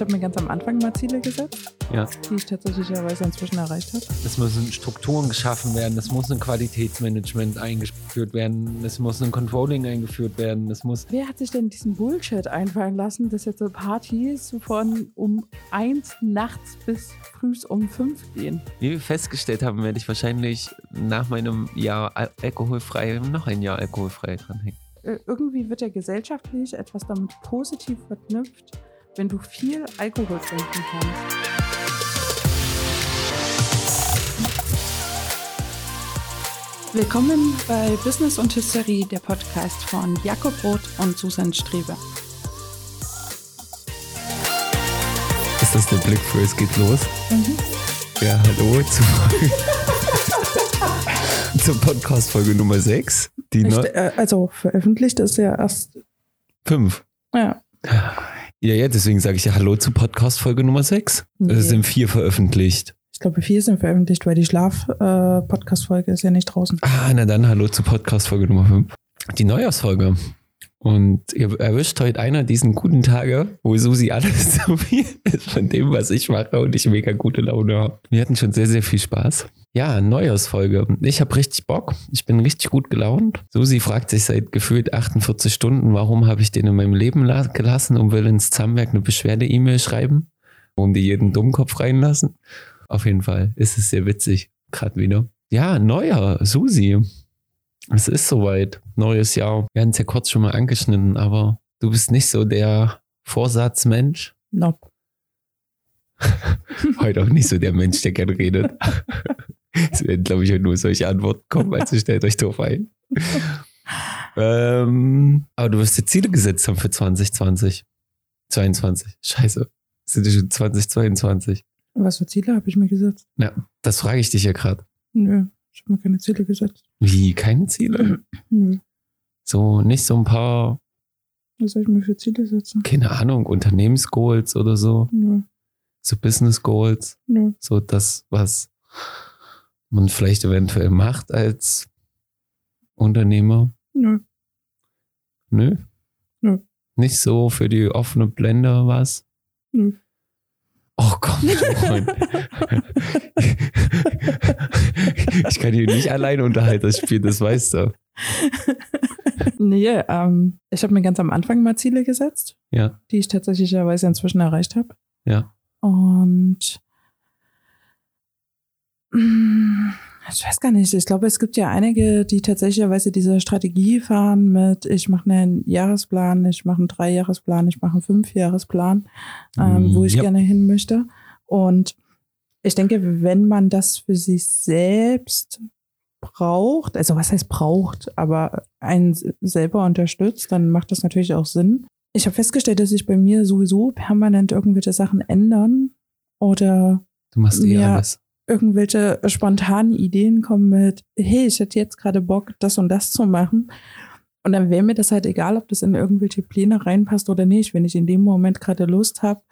Ich habe mir ganz am Anfang mal Ziele gesetzt, Ja. die ich tatsächlicherweise inzwischen erreicht habe. Es müssen Strukturen geschaffen werden, es muss ein Qualitätsmanagement eingeführt werden, es muss ein Controlling eingeführt werden, es muss. Wer hat sich denn diesen Bullshit einfallen lassen, dass jetzt so Partys von um eins nachts bis früh um fünf gehen? Wie wir festgestellt haben, werde ich wahrscheinlich nach meinem Jahr al alkoholfrei noch ein Jahr alkoholfrei dranhängen. Äh, Irgendwie wird ja gesellschaftlich etwas damit positiv verknüpft, wenn du viel Alkohol trinken kannst. Willkommen bei Business und Hysterie, der Podcast von Jakob Roth und Susan Strebe. Ist das der Blick für es geht los? Ja, hallo zu zur Podcast-Folge Nummer 6. Die Ich, neu äh, also veröffentlicht ist ja erst. 5. Ja. Ja, ja, deswegen sage ich ja Hallo zu Podcast-Folge Nummer 6. Nee. Es sind vier veröffentlicht. Ich glaube, vier sind veröffentlicht, weil die Schlaf-Podcast-Folge ist ja nicht draußen. Ah, na dann Hallo zu Podcast-Folge Nummer 5. Die Neujahrsfolge. Und ihr erwischt heute einer diesen guten Tage, wo Susi alles so viel ist von dem, was ich mache und ich mega gute Laune habe. Wir hatten schon sehr, sehr viel Spaß. Ja, Neujahrsfolge. Ich habe richtig Bock. Ich bin richtig gut gelaunt. Susi fragt sich seit gefühlt 48 Stunden, warum habe ich den in meinem Leben la- gelassen und will ins Zamwerk eine Beschwerde-E-Mail schreiben, um die jeden Dummkopf reinlassen. Auf jeden Fall ist es sehr witzig, gerade wieder. Ja, Neujahr, Susi. Es ist soweit. Neues Jahr. Wir hatten es ja kurz schon mal angeschnitten, aber du bist nicht so der Vorsatzmensch. Nope. Heute auch nicht so der Mensch, der gern redet. Es werden, glaube ich, nur solche Antworten kommen, also stellt euch doof ein. ähm, aber du wirst dir Ziele gesetzt haben für 2020. 22. Scheiße. Sind die schon 2022? Was für Ziele habe ich mir gesetzt? Ja, das frage ich dich ja gerade. Nö, ich habe mir keine Ziele gesetzt. Wie? Keine Ziele? Nö. So, nicht so ein paar, Was soll ich mir für Ziele setzen? keine Ahnung, Unternehmensgoals oder so. Nö, So Business Goals. nö. So das, was man vielleicht eventuell macht als Unternehmer. Nö. Nö. Nö. Nicht so für die offene Blende was. Nö. Oh komm schon. ich kann hier nicht alleine Unterhalter spielen, das weißt du. Nee, ähm, ich habe mir ganz am Anfang mal Ziele gesetzt, Ja, die ich tatsächlicherweise inzwischen erreicht habe. ja. Und ich weiß gar nicht, ich glaube, es gibt ja einige, die tatsächlicherweise diese Strategie fahren mit, ich mache einen Jahresplan, ich mache einen Dreijahresplan, ich mache einen Fünfjahresplan, ähm, wo ich Ja. gerne hin möchte. Und ich denke, wenn man das für sich selbst braucht, also was heißt braucht, aber einen selber unterstützt, dann macht das natürlich auch Sinn. Ich habe festgestellt, dass sich bei mir sowieso permanent irgendwelche Sachen ändern oder Du machst eh Ja. alles. Irgendwelche spontanen Ideen kommen mit, hey, ich hätte jetzt gerade Bock, das und das zu machen. Und dann wäre mir das halt egal, ob das in irgendwelche Pläne reinpasst oder nicht. Wenn ich in dem Moment gerade Lust habe,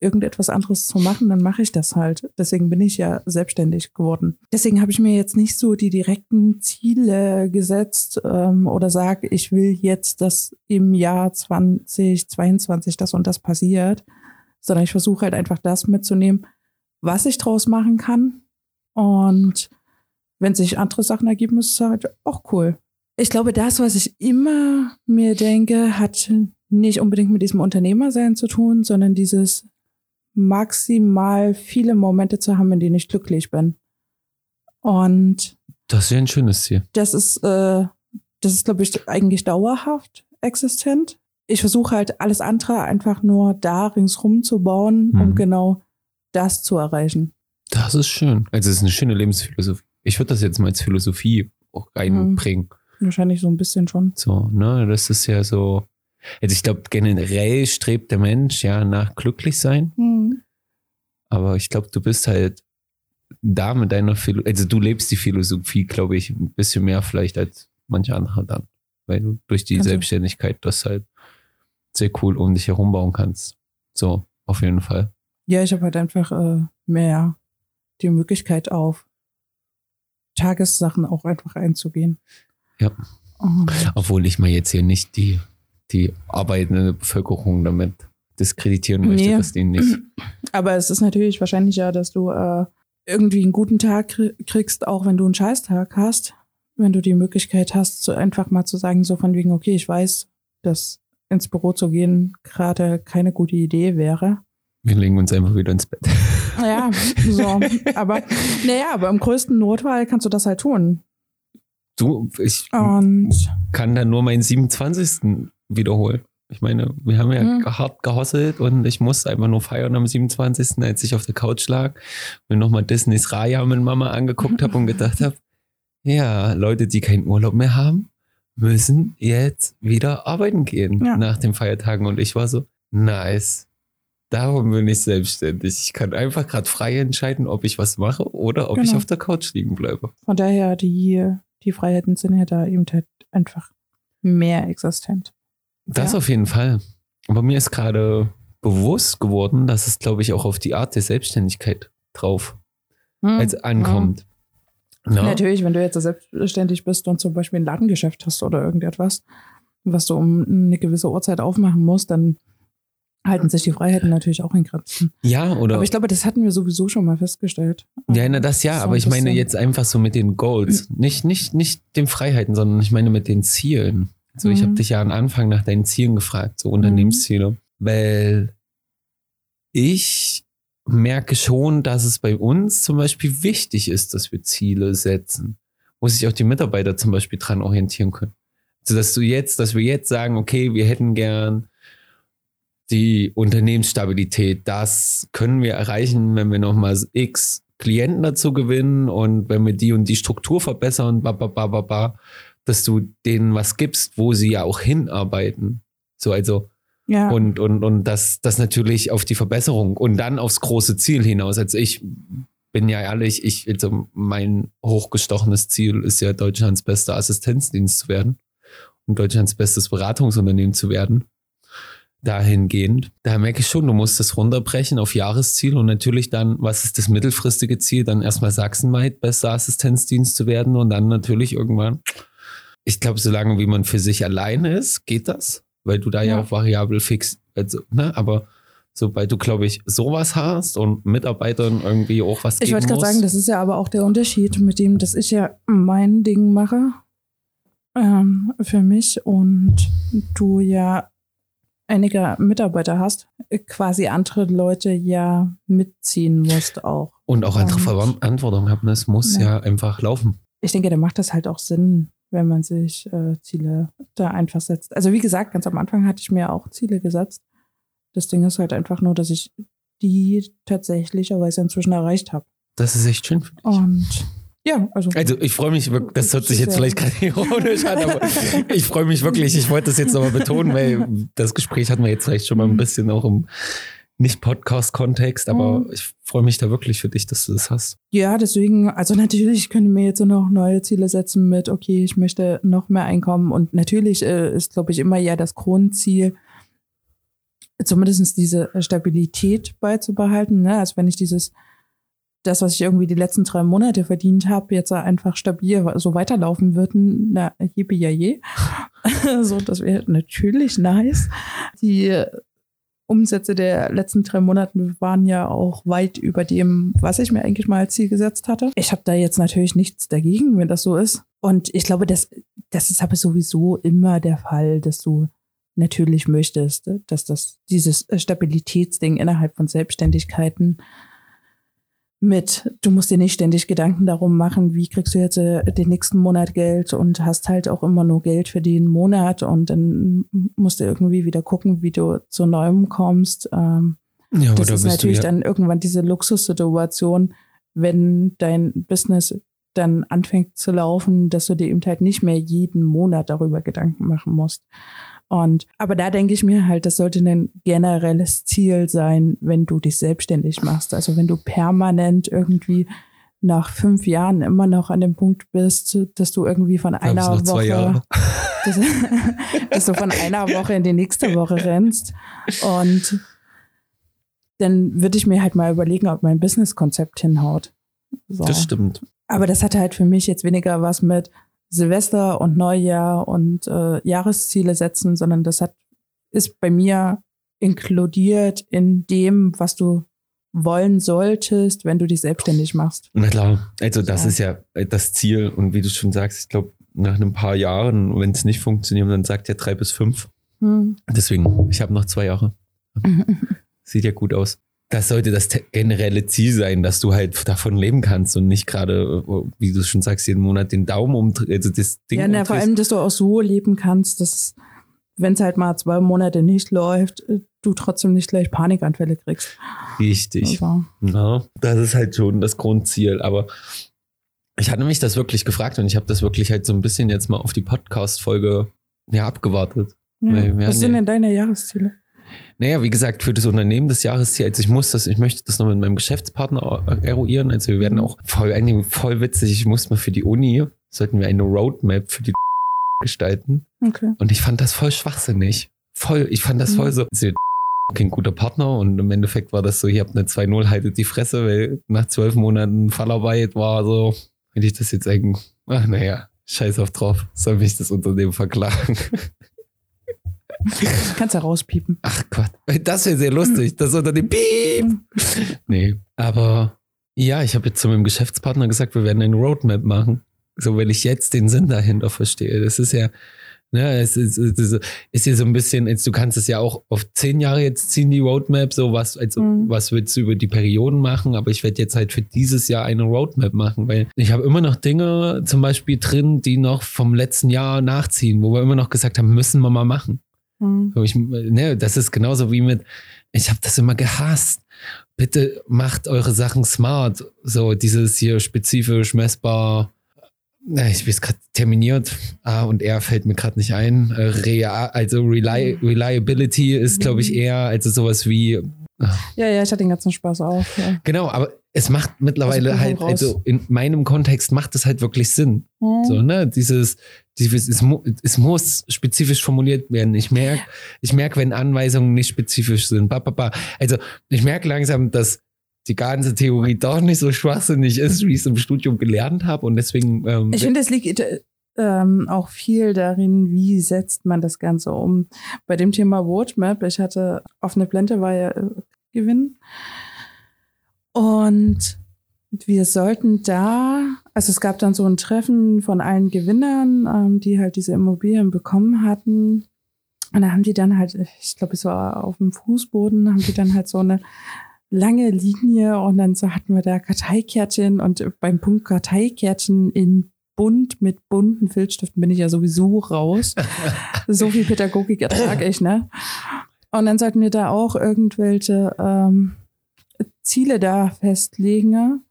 irgendetwas anderes zu machen, dann mache ich das halt. Deswegen bin ich ja selbstständig geworden. Deswegen habe ich mir jetzt nicht so die direkten Ziele gesetzt ähm, oder sage, ich will jetzt, dass im Jahr 2022 das und das passiert, sondern ich versuche halt einfach das mitzunehmen, was ich draus machen kann. Und wenn sich andere Sachen ergeben, ist es halt auch cool. Ich glaube, das, was ich immer mir denke, hat nicht unbedingt mit diesem Unternehmersein zu tun, sondern dieses maximal viele Momente zu haben, in denen ich glücklich bin. Und Das ist ja ein schönes Ziel. das ist, äh, das ist, glaube ich, eigentlich dauerhaft existent. Ich versuche halt alles andere einfach nur da ringsrum zu bauen, um Mhm. genau das zu erreichen. Das ist schön. Also es ist eine schöne Lebensphilosophie. Ich würde das jetzt mal als Philosophie auch reinbringen. Wahrscheinlich so ein bisschen schon. So, ne, das ist ja so. Also ich glaube, generell strebt der Mensch ja nach glücklich sein, Mhm. aber ich glaube, du bist halt da mit deiner Philosophie, also du lebst die Philosophie, glaube ich, ein bisschen mehr vielleicht als manche andere dann, weil du durch die du. Selbstständigkeit das halt sehr cool um dich herum bauen kannst. So, auf jeden Fall. Ja, ich habe halt einfach äh, mehr die Möglichkeit auf Tagessachen auch einfach einzugehen. Ja. Und Obwohl ich mal jetzt hier nicht die, die arbeitende Bevölkerung damit diskreditieren möchte, Nee. das denen nicht. Aber es ist natürlich wahrscheinlicher, dass du äh, irgendwie einen guten Tag krie- kriegst, auch wenn du einen Scheißtag hast. Wenn du die Möglichkeit hast, so einfach mal zu sagen, so von wegen, okay, ich weiß, dass ins Büro zu gehen gerade keine gute Idee wäre. Wir legen uns einfach wieder ins Bett. Ja, so. Aber naja, aber im größten Notfall kannst du das halt tun. Du, ich Und kann dann nur meinen 27. wiederholen. Ich meine, wir haben ja Mhm. hart gehosselt und ich musste einfach nur feiern am 27., als ich auf der Couch lag und nochmal Disneys Raya mit Mama angeguckt habe und gedacht habe, ja, Leute, die keinen Urlaub mehr haben, müssen jetzt wieder arbeiten gehen Ja. nach den Feiertagen. Und ich war so, nice. Darum bin ich selbstständig. Ich kann einfach gerade frei entscheiden, ob ich was mache oder ob ich Genau. auf der Couch liegen bleibe. von daher, die, die Freiheiten sind ja da eben halt einfach mehr existent. Das Ja. auf jeden Fall. Aber mir ist gerade bewusst geworden, dass es, glaube ich, auch auf die Art der Selbstständigkeit drauf Hm. als ankommt. Na? Natürlich, wenn du jetzt selbstständig bist und zum Beispiel ein Ladengeschäft hast oder irgendetwas, was du um eine gewisse Uhrzeit aufmachen musst, dann halten sich die Freiheiten natürlich auch in Grenzen. Ja, oder? Aber ich glaube, das hatten wir sowieso schon mal festgestellt. ja, na, das ja, So aber ich meine jetzt einfach so mit den Goals. Nicht, nicht, nicht den Freiheiten, sondern ich meine mit den Zielen. So, ich Mhm. habe dich ja am Anfang nach deinen Zielen gefragt, so Unternehmensziele. Weil ich merke schon, dass es bei uns zum Beispiel wichtig ist, dass wir Ziele setzen, wo sich auch die Mitarbeiter zum Beispiel dran orientieren können. Also, dass du jetzt, dass wir jetzt sagen, okay, wir hätten gern die Unternehmensstabilität. Das können wir erreichen, wenn wir nochmal x Klienten dazu gewinnen und wenn wir die und die Struktur verbessern, ba, ba, ba, ba, ba, dass du denen was gibst, wo sie ja auch hinarbeiten. So, also, Ja, und, und, und das, das natürlich auf die Verbesserung und dann aufs große Ziel hinaus. Also ich bin ja ehrlich, ich, also mein hochgestochenes Ziel ist ja Deutschlands bester Assistenzdienst zu werden und Deutschlands bestes Beratungsunternehmen zu werden. Dahingehend, da merke ich schon, du musst das runterbrechen auf Jahresziel und natürlich dann, was ist das mittelfristige Ziel? Dann erstmal sachsenweit bester Assistenzdienst zu werden und dann natürlich irgendwann. Ich glaube, solange wie man für sich alleine ist, geht das, weil du da ja, Ja. auch variabel fix, also, ne, aber sobald du, glaube ich, sowas hast und Mitarbeitern irgendwie auch was ich geben wollte gerade sagen, das ist ja aber auch der Unterschied mit dem, dass ich ja mein Ding mache ähm, für mich und du ja einige Mitarbeiter hast, quasi andere Leute ja mitziehen musst auch. und auch andere Verantwortung haben, das muss ja. Ja. einfach laufen. ich denke, da macht das halt auch Sinn, wenn man sich äh, Ziele da einfach setzt. Also wie gesagt, ganz am Anfang hatte ich mir auch Ziele gesetzt. Das Ding ist halt einfach nur, dass ich die tatsächlicherweise inzwischen erreicht habe. Das ist echt schön für dich. Und ja, also, Also ich freue mich das hört sich jetzt vielleicht gerade ironisch an, aber ich freue mich wirklich, ich wollte das jetzt nochmal betonen, weil das Gespräch hatten wir jetzt vielleicht schon mal ein bisschen auch im Nicht-Podcast-Kontext, aber Mhm. ich freue mich da wirklich für dich, dass du das hast. ja, deswegen, also natürlich können wir jetzt noch neue Ziele setzen mit, okay, ich möchte noch mehr Einkommen. Und natürlich äh, ist, glaube ich, immer ja das Grundziel, zumindest diese Stabilität beizubehalten. Ne? Also wenn ich dieses, das, was ich irgendwie die letzten drei Monate verdient habe, jetzt einfach stabil so weiterlaufen würden, na, jippe ja je. so, das wäre natürlich nice. Die Umsätze der letzten drei Monate waren ja auch weit über dem, was ich mir eigentlich mal als Ziel gesetzt hatte. Ich habe da jetzt natürlich nichts dagegen, wenn das so ist. Und ich glaube, das, das ist aber sowieso immer der Fall, dass du natürlich möchtest, dass das dieses Stabilitätsding innerhalb von Selbstständigkeiten mit, du musst dir nicht ständig Gedanken darum machen, wie kriegst du jetzt äh, den nächsten Monat Geld und hast halt auch immer nur Geld für den Monat und dann musst du irgendwie wieder gucken, wie du zu Neuem kommst. Ähm, Ja, das ist natürlich dann irgendwann diese Luxussituation, wenn dein Business dann anfängt zu laufen, dass du dir eben halt nicht mehr jeden Monat darüber Gedanken machen musst. Und, aber da denke ich mir halt, das sollte ein generelles Ziel sein, wenn du dich selbstständig machst. Also wenn du permanent irgendwie nach fünf Jahren immer noch an dem Punkt bist, dass du irgendwie von einer zwei Jahre. Woche, dass, dass du von einer Woche in die nächste Woche rennst und dann würde ich mir halt mal überlegen, ob mein Businesskonzept hinhaut. So. Das stimmt. Aber das hatte halt für mich jetzt weniger was mit Silvester und Neujahr und äh, Jahresziele setzen, sondern das hat ist bei mir inkludiert in dem, was du wollen solltest, wenn du dich selbstständig machst. Na klar, also das So. ist ja das Ziel. Und wie du schon sagst, ich glaube, nach ein paar Jahren, wenn es nicht funktioniert, dann sagt er drei bis fünf. Hm. Deswegen, ich habe noch zwei Jahre. Sieht ja gut aus. Das sollte das generelle Ziel sein, dass du halt davon leben kannst und nicht gerade, äh, wie du schon sagst, jeden Monat den Daumen umdrehst, also das Ding Ja, na, vor allem, dass du auch so leben kannst, dass wenn es halt mal zwei Monate nicht läuft, äh, du trotzdem nicht gleich Panikanfälle kriegst. Richtig. Also, Ja, das ist halt schon das Grundziel. Aber ich hatte mich das wirklich gefragt und ich habe das wirklich halt so ein bisschen jetzt mal auf die Podcast-Folge ja, abgewartet. ja. Was sind denn deine Jahresziele? Naja, wie gesagt, für das Unternehmen des Jahresziel, also ich muss das, ich möchte das noch mit meinem Geschäftspartner eruieren. Also wir werden auch voll, eigentlich voll witzig, ich muss mal für die Uni, sollten wir eine Roadmap für die gestalten. Okay. Und ich fand das voll schwachsinnig. Voll, ich fand das Mhm. voll so. Also, kein guter Partner und im Endeffekt war das so, ihr habt eine 2-0, haltet die Fresse, weil nach zwölf Monaten Fallarbeit war so, wenn ich das jetzt eigentlich, ach naja, scheiß auf drauf, soll mich das Unternehmen verklagen. Kannst ja rauspiepen. Ach Gott, das wäre sehr lustig, das Unternehmen, piep. Nee, aber ja, ich habe jetzt zu meinem Geschäftspartner gesagt, wir werden eine Roadmap machen. So, weil ich jetzt den Sinn dahinter verstehe. Das ist ja, ne, es ist, es ist, ist ja so ein bisschen, jetzt, du kannst es ja auch auf zehn Jahre jetzt ziehen, die Roadmap, so was, also, Mhm. was willst du über die Perioden machen, aber ich werde jetzt halt für dieses Jahr eine Roadmap machen, weil ich habe immer noch Dinge zum Beispiel drin, die noch vom letzten Jahr nachziehen, wo wir immer noch gesagt haben, müssen wir mal machen. Hm. So, Ich, ne, das ist genauso wie mit, ich habe das immer gehasst. Bitte macht eure Sachen smart. So dieses hier spezifisch messbar. Na, ich bin gerade terminiert. A und R fällt mir gerade nicht ein. Äh, also Reli Reliability ist, glaube ich, eher also sowas wie Ja, ja, ich hatte den ganzen Spaß auch. Ja. genau, aber es macht mittlerweile Also, halt, raus. also in meinem Kontext macht es halt wirklich Sinn. Hm. So, ne, dieses es, mu es muss spezifisch formuliert werden. Ich merke, ich merke, wenn Anweisungen nicht spezifisch sind. Ba, ba, ba. Also, ich merke langsam, dass die ganze Theorie doch nicht so schwachsinnig ist, wie ich es im Studium gelernt habe. Und deswegen, ähm, Ich finde, es liegt äh, ähm, auch viel darin, wie setzt man das Ganze um. Bei dem Thema Roadmap, ich hatte offene Blende war ja äh, Gewinn. Und wir sollten da, also es gab dann so ein Treffen von allen Gewinnern, ähm, die halt diese Immobilien bekommen hatten. Und da haben die dann halt, ich glaube, es war auf dem Fußboden, haben die dann halt so eine lange Linie und dann so hatten wir da Karteikärtchen und beim Punkt Karteikärtchen in bunt mit bunten Filzstiften bin ich ja sowieso raus. so viel Pädagogik ertrage ich, ne? Und dann sollten wir da auch irgendwelche ähm, Ziele da festlegen.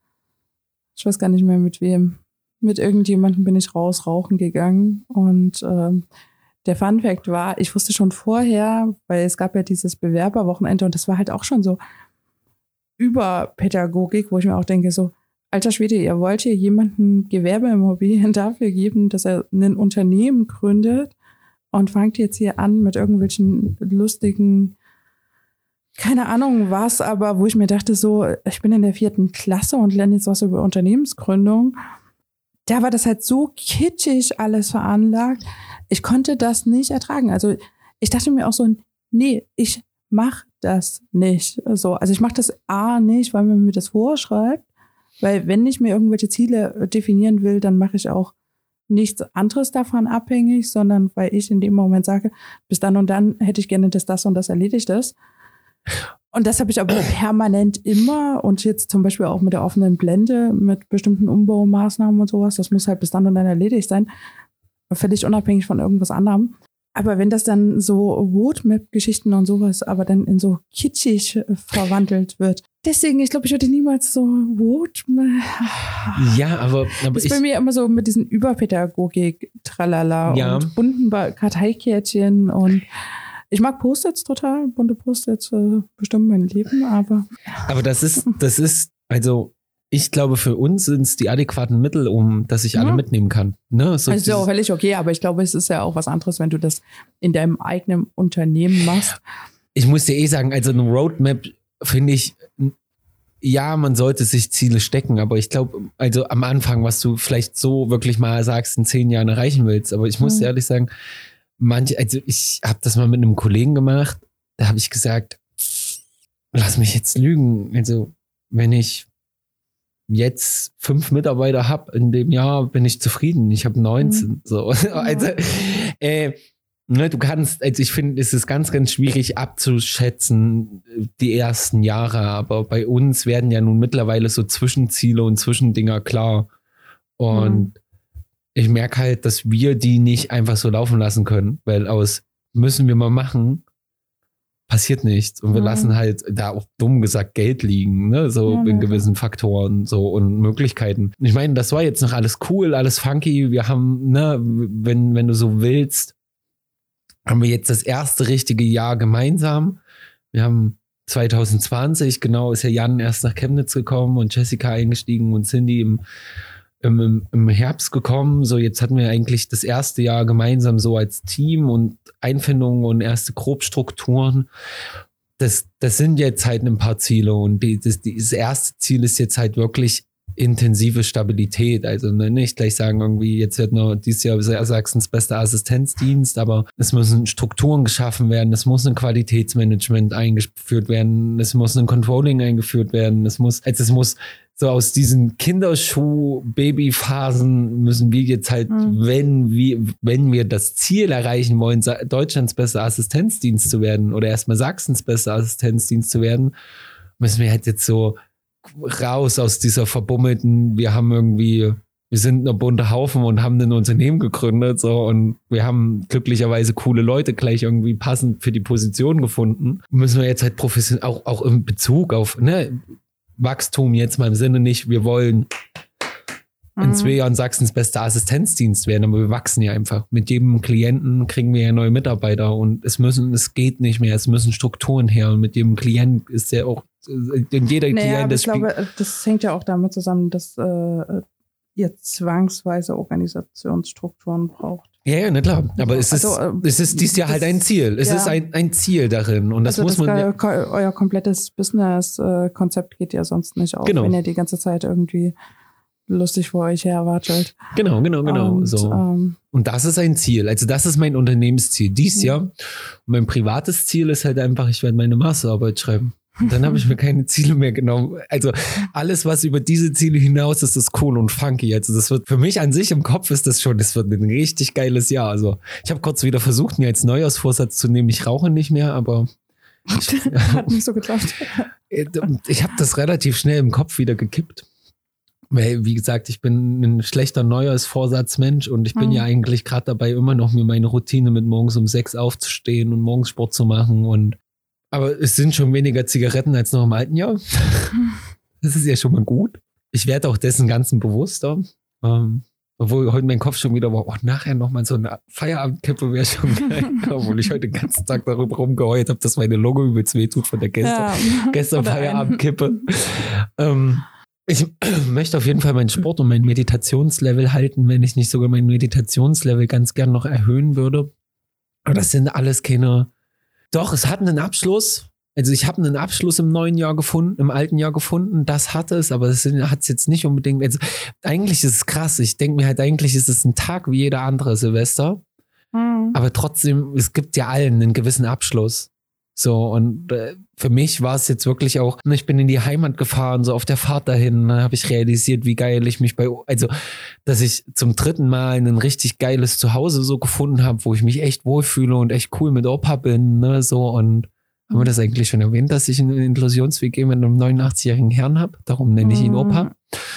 Ich weiß gar nicht mehr mit wem. Mit irgendjemandem bin ich raus rauchen gegangen und ähm, der Fun Fact war, ich wusste schon vorher, weil es gab ja dieses Bewerberwochenende und das war halt auch schon so über Pädagogik, wo ich mir auch denke, so, alter Schwede, ihr wollt hier jemanden Gewerbeimmobilien dafür geben, dass er ein Unternehmen gründet und fangt jetzt hier an mit irgendwelchen lustigen, keine Ahnung was, aber wo ich mir dachte, so, ich bin in der vierten Klasse und lerne jetzt was über Unternehmensgründung. Da war das halt so kitschig alles veranlagt. Ich konnte das nicht ertragen. Also ich dachte mir auch so, nee, ich mach das nicht. So, also ich mache das A nicht, weil man mir das vorschreibt. Weil wenn ich mir irgendwelche Ziele definieren will, dann mache ich auch nichts anderes davon abhängig, sondern weil ich in dem Moment sage, bis dann und dann hätte ich gerne, dass das und das erledigt ist. Und das habe ich aber permanent immer und jetzt zum Beispiel auch mit der offenen Blende, mit bestimmten Umbaumaßnahmen und sowas, das muss halt bis dann und dann erledigt sein. Völlig unabhängig von irgendwas anderem. Aber wenn das dann so Roadmap-Geschichten und sowas, aber dann in so kitschig äh, verwandelt wird. Deswegen, ich glaube, ich würde niemals so Roadmap. ja, aber, aber Das ich, ist bei mir immer so mit diesen Überpädagogik, tralala Ja. und bunten Karteikärtchen und ich mag Post-its total. Bunte Post-its äh, bestimmen mein Leben, aber aber das ist, das ist, also, ich glaube, für uns sind es die adäquaten Mittel, um, dass ich alle Ja. mitnehmen kann. Ne? So also ist ja auch völlig okay, aber ich glaube, es ist ja auch was anderes, wenn du das in deinem eigenen Unternehmen machst. ich muss dir eh sagen, also eine Roadmap finde ich, ja, man sollte sich Ziele stecken, aber ich glaube, also am Anfang, was du vielleicht so wirklich mal sagst, in zehn Jahren erreichen willst, aber ich muss Mhm. dir ehrlich sagen, manche, also ich habe das mal mit einem Kollegen gemacht da habe ich gesagt, lass mich jetzt lügen. Also, wenn ich jetzt fünf Mitarbeiter habe in dem Jahr, bin ich zufrieden. Ich habe 19. Mhm. So. Also, äh, ne, du kannst, also ich finde, es ist ganz, ganz schwierig abzuschätzen, die ersten Jahre, aber bei uns werden ja nun mittlerweile so Zwischenziele und Zwischendinger klar. Und mhm. Ich merke halt, dass wir die nicht einfach so laufen lassen können, weil aus müssen wir mal machen, passiert nichts. Und wir mhm. lassen halt da auch dumm gesagt Geld liegen, ne? so ja, in gewissen Faktoren so und Möglichkeiten. Ich meine, das war jetzt noch alles cool, alles funky. Wir haben, ne, wenn, wenn du so willst, haben wir jetzt das erste richtige Jahr gemeinsam. Wir haben 2020, genau, ist ja Jan erst nach Chemnitz gekommen und Jessica eingestiegen und Cindy im im, im Herbst gekommen. So, jetzt hatten wir eigentlich das erste Jahr gemeinsam so als Team und Einfindungen und erste Grobstrukturen. Das, das sind jetzt halt ein paar Ziele und die, das, das erste Ziel ist jetzt halt wirklich intensive Stabilität. Also ne, nicht gleich sagen, irgendwie, jetzt wird nur dieses Jahr Sachsens bester Assistenzdienst, aber es müssen Strukturen geschaffen werden, es muss ein Qualitätsmanagement eingeführt werden, es muss ein Controlling eingeführt werden, es muss, also es muss so aus diesen Kinderschuh-Babyphasen müssen wir jetzt halt, mhm. wenn wir, wenn wir das Ziel erreichen wollen, Deutschlands bester Assistenzdienst zu werden oder erstmal Sachsens bester Assistenzdienst zu werden, müssen wir halt jetzt so raus aus dieser verbummelten, wir haben irgendwie, wir sind ein bunter Haufen und haben ein Unternehmen gegründet, so, und wir haben glücklicherweise coole Leute gleich irgendwie passend für die Position gefunden. Müssen wir jetzt halt professionell, auch, auch im Bezug auf, ne, Wachstum jetzt mal im Sinne nicht, wir wollen in zwei mhm. Jahren Sachsens bester Assistenzdienst werden, aber wir wachsen ja einfach. Mit jedem Klienten kriegen wir ja neue Mitarbeiter und es müssen, es geht nicht mehr, es müssen Strukturen her und mit jedem Klient ist ja auch, jeder naja, Klient Ich glaube, das hängt ja auch damit zusammen, dass äh, ihr zwangsweise Organisationsstrukturen braucht. Ja, ja, na klar. Aber es ist, also, äh, es ist dies Jahr halt ein Ziel. Es ja. ist ein, ein Ziel darin. Und das also muss das man. Ja euer komplettes Business-Konzept geht ja sonst nicht auf, genau. wenn ihr die ganze Zeit irgendwie lustig vor euch her watschelt. Genau, genau, genau. Und, so. Ähm, und das ist ein Ziel. Also das ist mein Unternehmensziel dies mhm. Jahr. Und mein privates Ziel ist halt einfach, ich werde meine Masterarbeit schreiben. Und dann habe ich mir keine Ziele mehr genommen. Also alles, was über diese Ziele hinaus ist, ist cool und funky. Also das wird für mich an sich im Kopf ist das schon, das wird ein richtig geiles Jahr. Also ich habe kurz wieder versucht, mir als Neujahrsvorsatz zu nehmen, ich rauche nicht mehr, aber ich, hat nicht so geklappt. ich habe das relativ schnell im Kopf wieder gekippt. Weil, wie gesagt, ich bin ein schlechter Neujahrsvorsatzmensch und ich bin mhm. ja eigentlich gerade dabei, immer noch mir meine Routine mit morgens um sechs aufzustehen und morgens Sport zu machen und aber es sind schon weniger Zigaretten als noch im alten Jahr. Das ist ja schon mal gut. Ich werde auch dessen Ganzen bewusster. Ähm, obwohl heute mein Kopf schon wieder war, oh, nachher nochmal so eine Feierabendkippe wäre schon geil. Obwohl ich heute den ganzen Tag darüber rumgeheult habe, dass meine Logo übelst wehtut von der gestern, ja. gestern Feierabendkippe. ähm, ich möchte auf jeden Fall meinen Sport und mein Meditationslevel halten, wenn ich nicht sogar mein Meditationslevel ganz gern noch erhöhen würde. Aber das sind alles keine doch, es hat einen Abschluss. Also ich habe einen Abschluss im neuen Jahr gefunden, im alten Jahr gefunden. Das hat es, aber es hat es jetzt nicht unbedingt. Also eigentlich ist es krass. Ich denke mir halt, eigentlich ist es ein Tag wie jeder andere Silvester. Mhm. Aber trotzdem, es gibt ja allen einen gewissen Abschluss. So, und äh, für mich war es jetzt wirklich auch, ich bin in die Heimat gefahren, so auf der Fahrt dahin, da habe ich realisiert, wie geil ich mich bei, also, dass ich zum dritten Mal ein richtig geiles Zuhause so gefunden habe, wo ich mich echt wohlfühle und echt cool mit Opa bin, ne, so, und haben wir das eigentlich schon erwähnt, dass ich einen Inklusionsweg mit einem 89-jährigen Herrn habe? Darum nenne ich ihn Opa.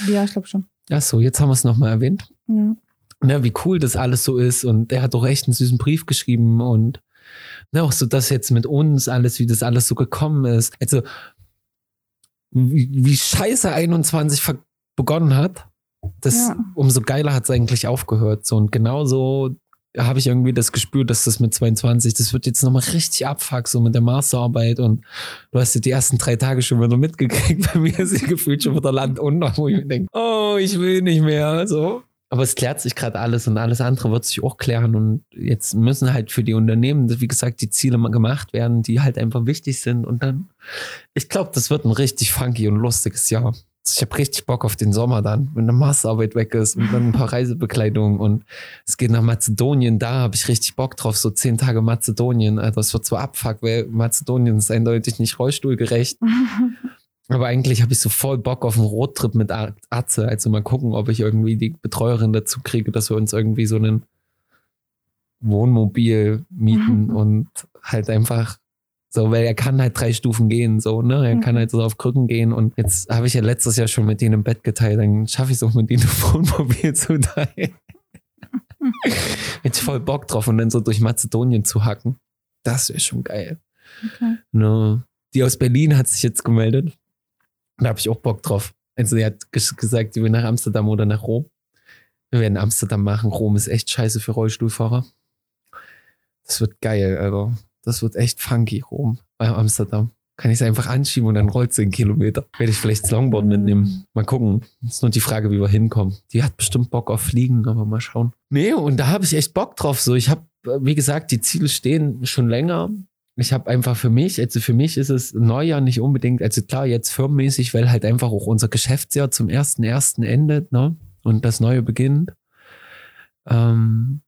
Ja, ich glaube schon. Ach so, jetzt haben wir es nochmal erwähnt. Ja. Ne, wie cool das alles so ist und der hat doch echt einen süßen Brief geschrieben und ne, auch so das jetzt mit uns alles, wie das alles so gekommen ist. Also, wie, wie scheiße 21 begonnen hat, das, ja. umso geiler hat es eigentlich aufgehört. So, und genauso habe ich irgendwie das Gespür, dass das mit 22, das wird jetzt nochmal richtig abfuck, so mit der Masterarbeit und du hast ja die ersten drei Tage schon wieder mitgekriegt, bei mir ist sie gefühlt schon wieder Land unter, wo ich mir denke, oh, ich will nicht mehr, so. Aber es klärt sich gerade alles und alles andere wird sich auch klären. Und jetzt müssen halt für die Unternehmen, wie gesagt, die Ziele mal gemacht werden, die halt einfach wichtig sind. Und dann, ich glaube, das wird ein richtig funky und lustiges Jahr. Ich habe richtig Bock auf den Sommer dann, wenn eine Masterarbeit weg ist und dann ein paar Reisebekleidungen und es geht nach Mazedonien. Da habe ich richtig Bock drauf, so zehn Tage Mazedonien. Also es wird zwar abfuck, weil Mazedonien ist eindeutig nicht rollstuhlgerecht. Aber eigentlich habe ich so voll Bock auf einen Roadtrip mit Atze. Also mal gucken, ob ich irgendwie die Betreuerin dazu kriege, dass wir uns irgendwie so einen Wohnmobil mieten und halt einfach so, weil er kann halt drei Stufen gehen, so, ne? Er kann halt so auf Krücken gehen und jetzt habe ich ja letztes Jahr schon mit denen im Bett geteilt, dann schaffe ich es auch mit denen ein Wohnmobil zu teilen. Jetzt voll Bock drauf und dann so durch Mazedonien zu hacken. Das wäre schon geil. Okay. Ne? Die aus Berlin hat sich jetzt gemeldet. Da habe ich auch Bock drauf. Also sie hat gesagt, sie will nach Amsterdam oder nach Rom. Wir werden Amsterdam machen. Rom ist echt scheiße für Rollstuhlfahrer. Das wird geil, also. Das wird echt funky, Rom bei Amsterdam. Kann ich es einfach anschieben und dann rollt 10 Kilometer. Werde ich vielleicht Longboard mitnehmen. Mal gucken. ist nur die Frage, wie wir hinkommen. Die hat bestimmt Bock auf Fliegen, aber mal schauen. Nee, und da habe ich echt Bock drauf. So, ich habe, wie gesagt, die Ziele stehen schon länger. Ich habe einfach für mich, also für mich ist es Neujahr nicht unbedingt, also klar, jetzt firmenmäßig, weil halt einfach auch unser Geschäftsjahr zum ersten ersten endet, ne? Und das neue beginnt. Ähm,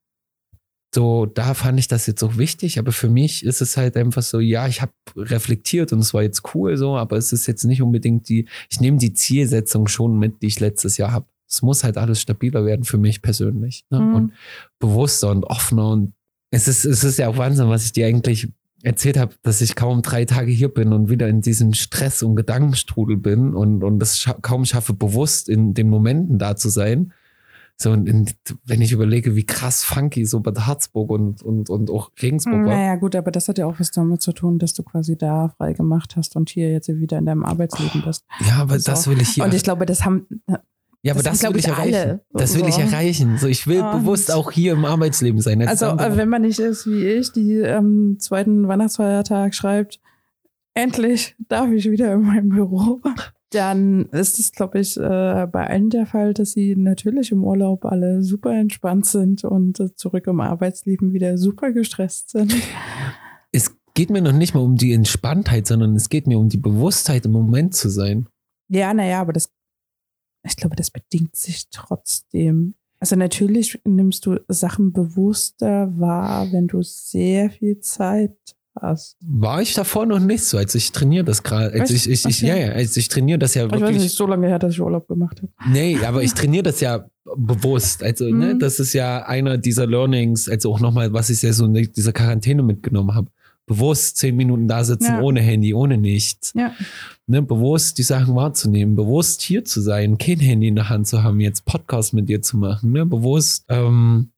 so, da fand ich das jetzt auch wichtig, aber für mich ist es halt einfach so, ja, ich habe reflektiert und es war jetzt cool so, aber es ist jetzt nicht unbedingt die, ich nehme die Zielsetzung schon mit, die ich letztes Jahr habe. Es muss halt alles stabiler werden für mich persönlich ne? mhm. und bewusster und offener und es ist, es ist ja auch Wahnsinn, was ich dir eigentlich erzählt habe, dass ich kaum drei Tage hier bin und wieder in diesem Stress und Gedankenstrudel bin und, und es scha kaum schaffe, bewusst in den Momenten da zu sein so, und in, wenn ich überlege, wie krass funky so Bad Harzburg und, und, und auch Regensburg war. Naja, gut, aber das hat ja auch was damit zu tun, dass du quasi da frei gemacht hast und hier jetzt wieder in deinem Arbeitsleben bist. Ja, aber so. das will ich hier. Und ich glaube, das haben. Ja, aber das, das will ich erreichen. Alle. Das will so. ich erreichen. So, ich will und bewusst auch hier im Arbeitsleben sein. Also, andere. wenn man nicht ist wie ich, die am ähm, zweiten Weihnachtsfeiertag schreibt, endlich darf ich wieder in meinem Büro dann ist es, glaube ich, äh, bei allen der Fall, dass sie natürlich im Urlaub alle super entspannt sind und äh, zurück im Arbeitsleben wieder super gestresst sind. Es geht mir noch nicht mal um die Entspanntheit, sondern es geht mir um die Bewusstheit, im Moment zu sein. Ja, naja, aber das, ich glaube, das bedingt sich trotzdem. Also natürlich nimmst du Sachen bewusster wahr, wenn du sehr viel Zeit hast. War ich davor noch nicht so, als ich trainiere das gerade. Als ich, ich, ich, ja, ja, als ich trainiere das ja wirklich. Ich weiß nicht, so lange her, dass ich Urlaub gemacht habe. Nee, aber ich trainiere das ja bewusst. Also, ne, mhm. ne, das ist ja einer dieser Learnings, also auch nochmal, was ich ja so in dieser Quarantäne mitgenommen habe. Bewusst zehn Minuten da sitzen, ja. ohne Handy, ohne nichts. Ja. Ne, bewusst die Sachen wahrzunehmen, bewusst hier zu sein, kein Handy in der Hand zu haben, jetzt Podcast mit dir zu machen, ne, bewusst, ähm,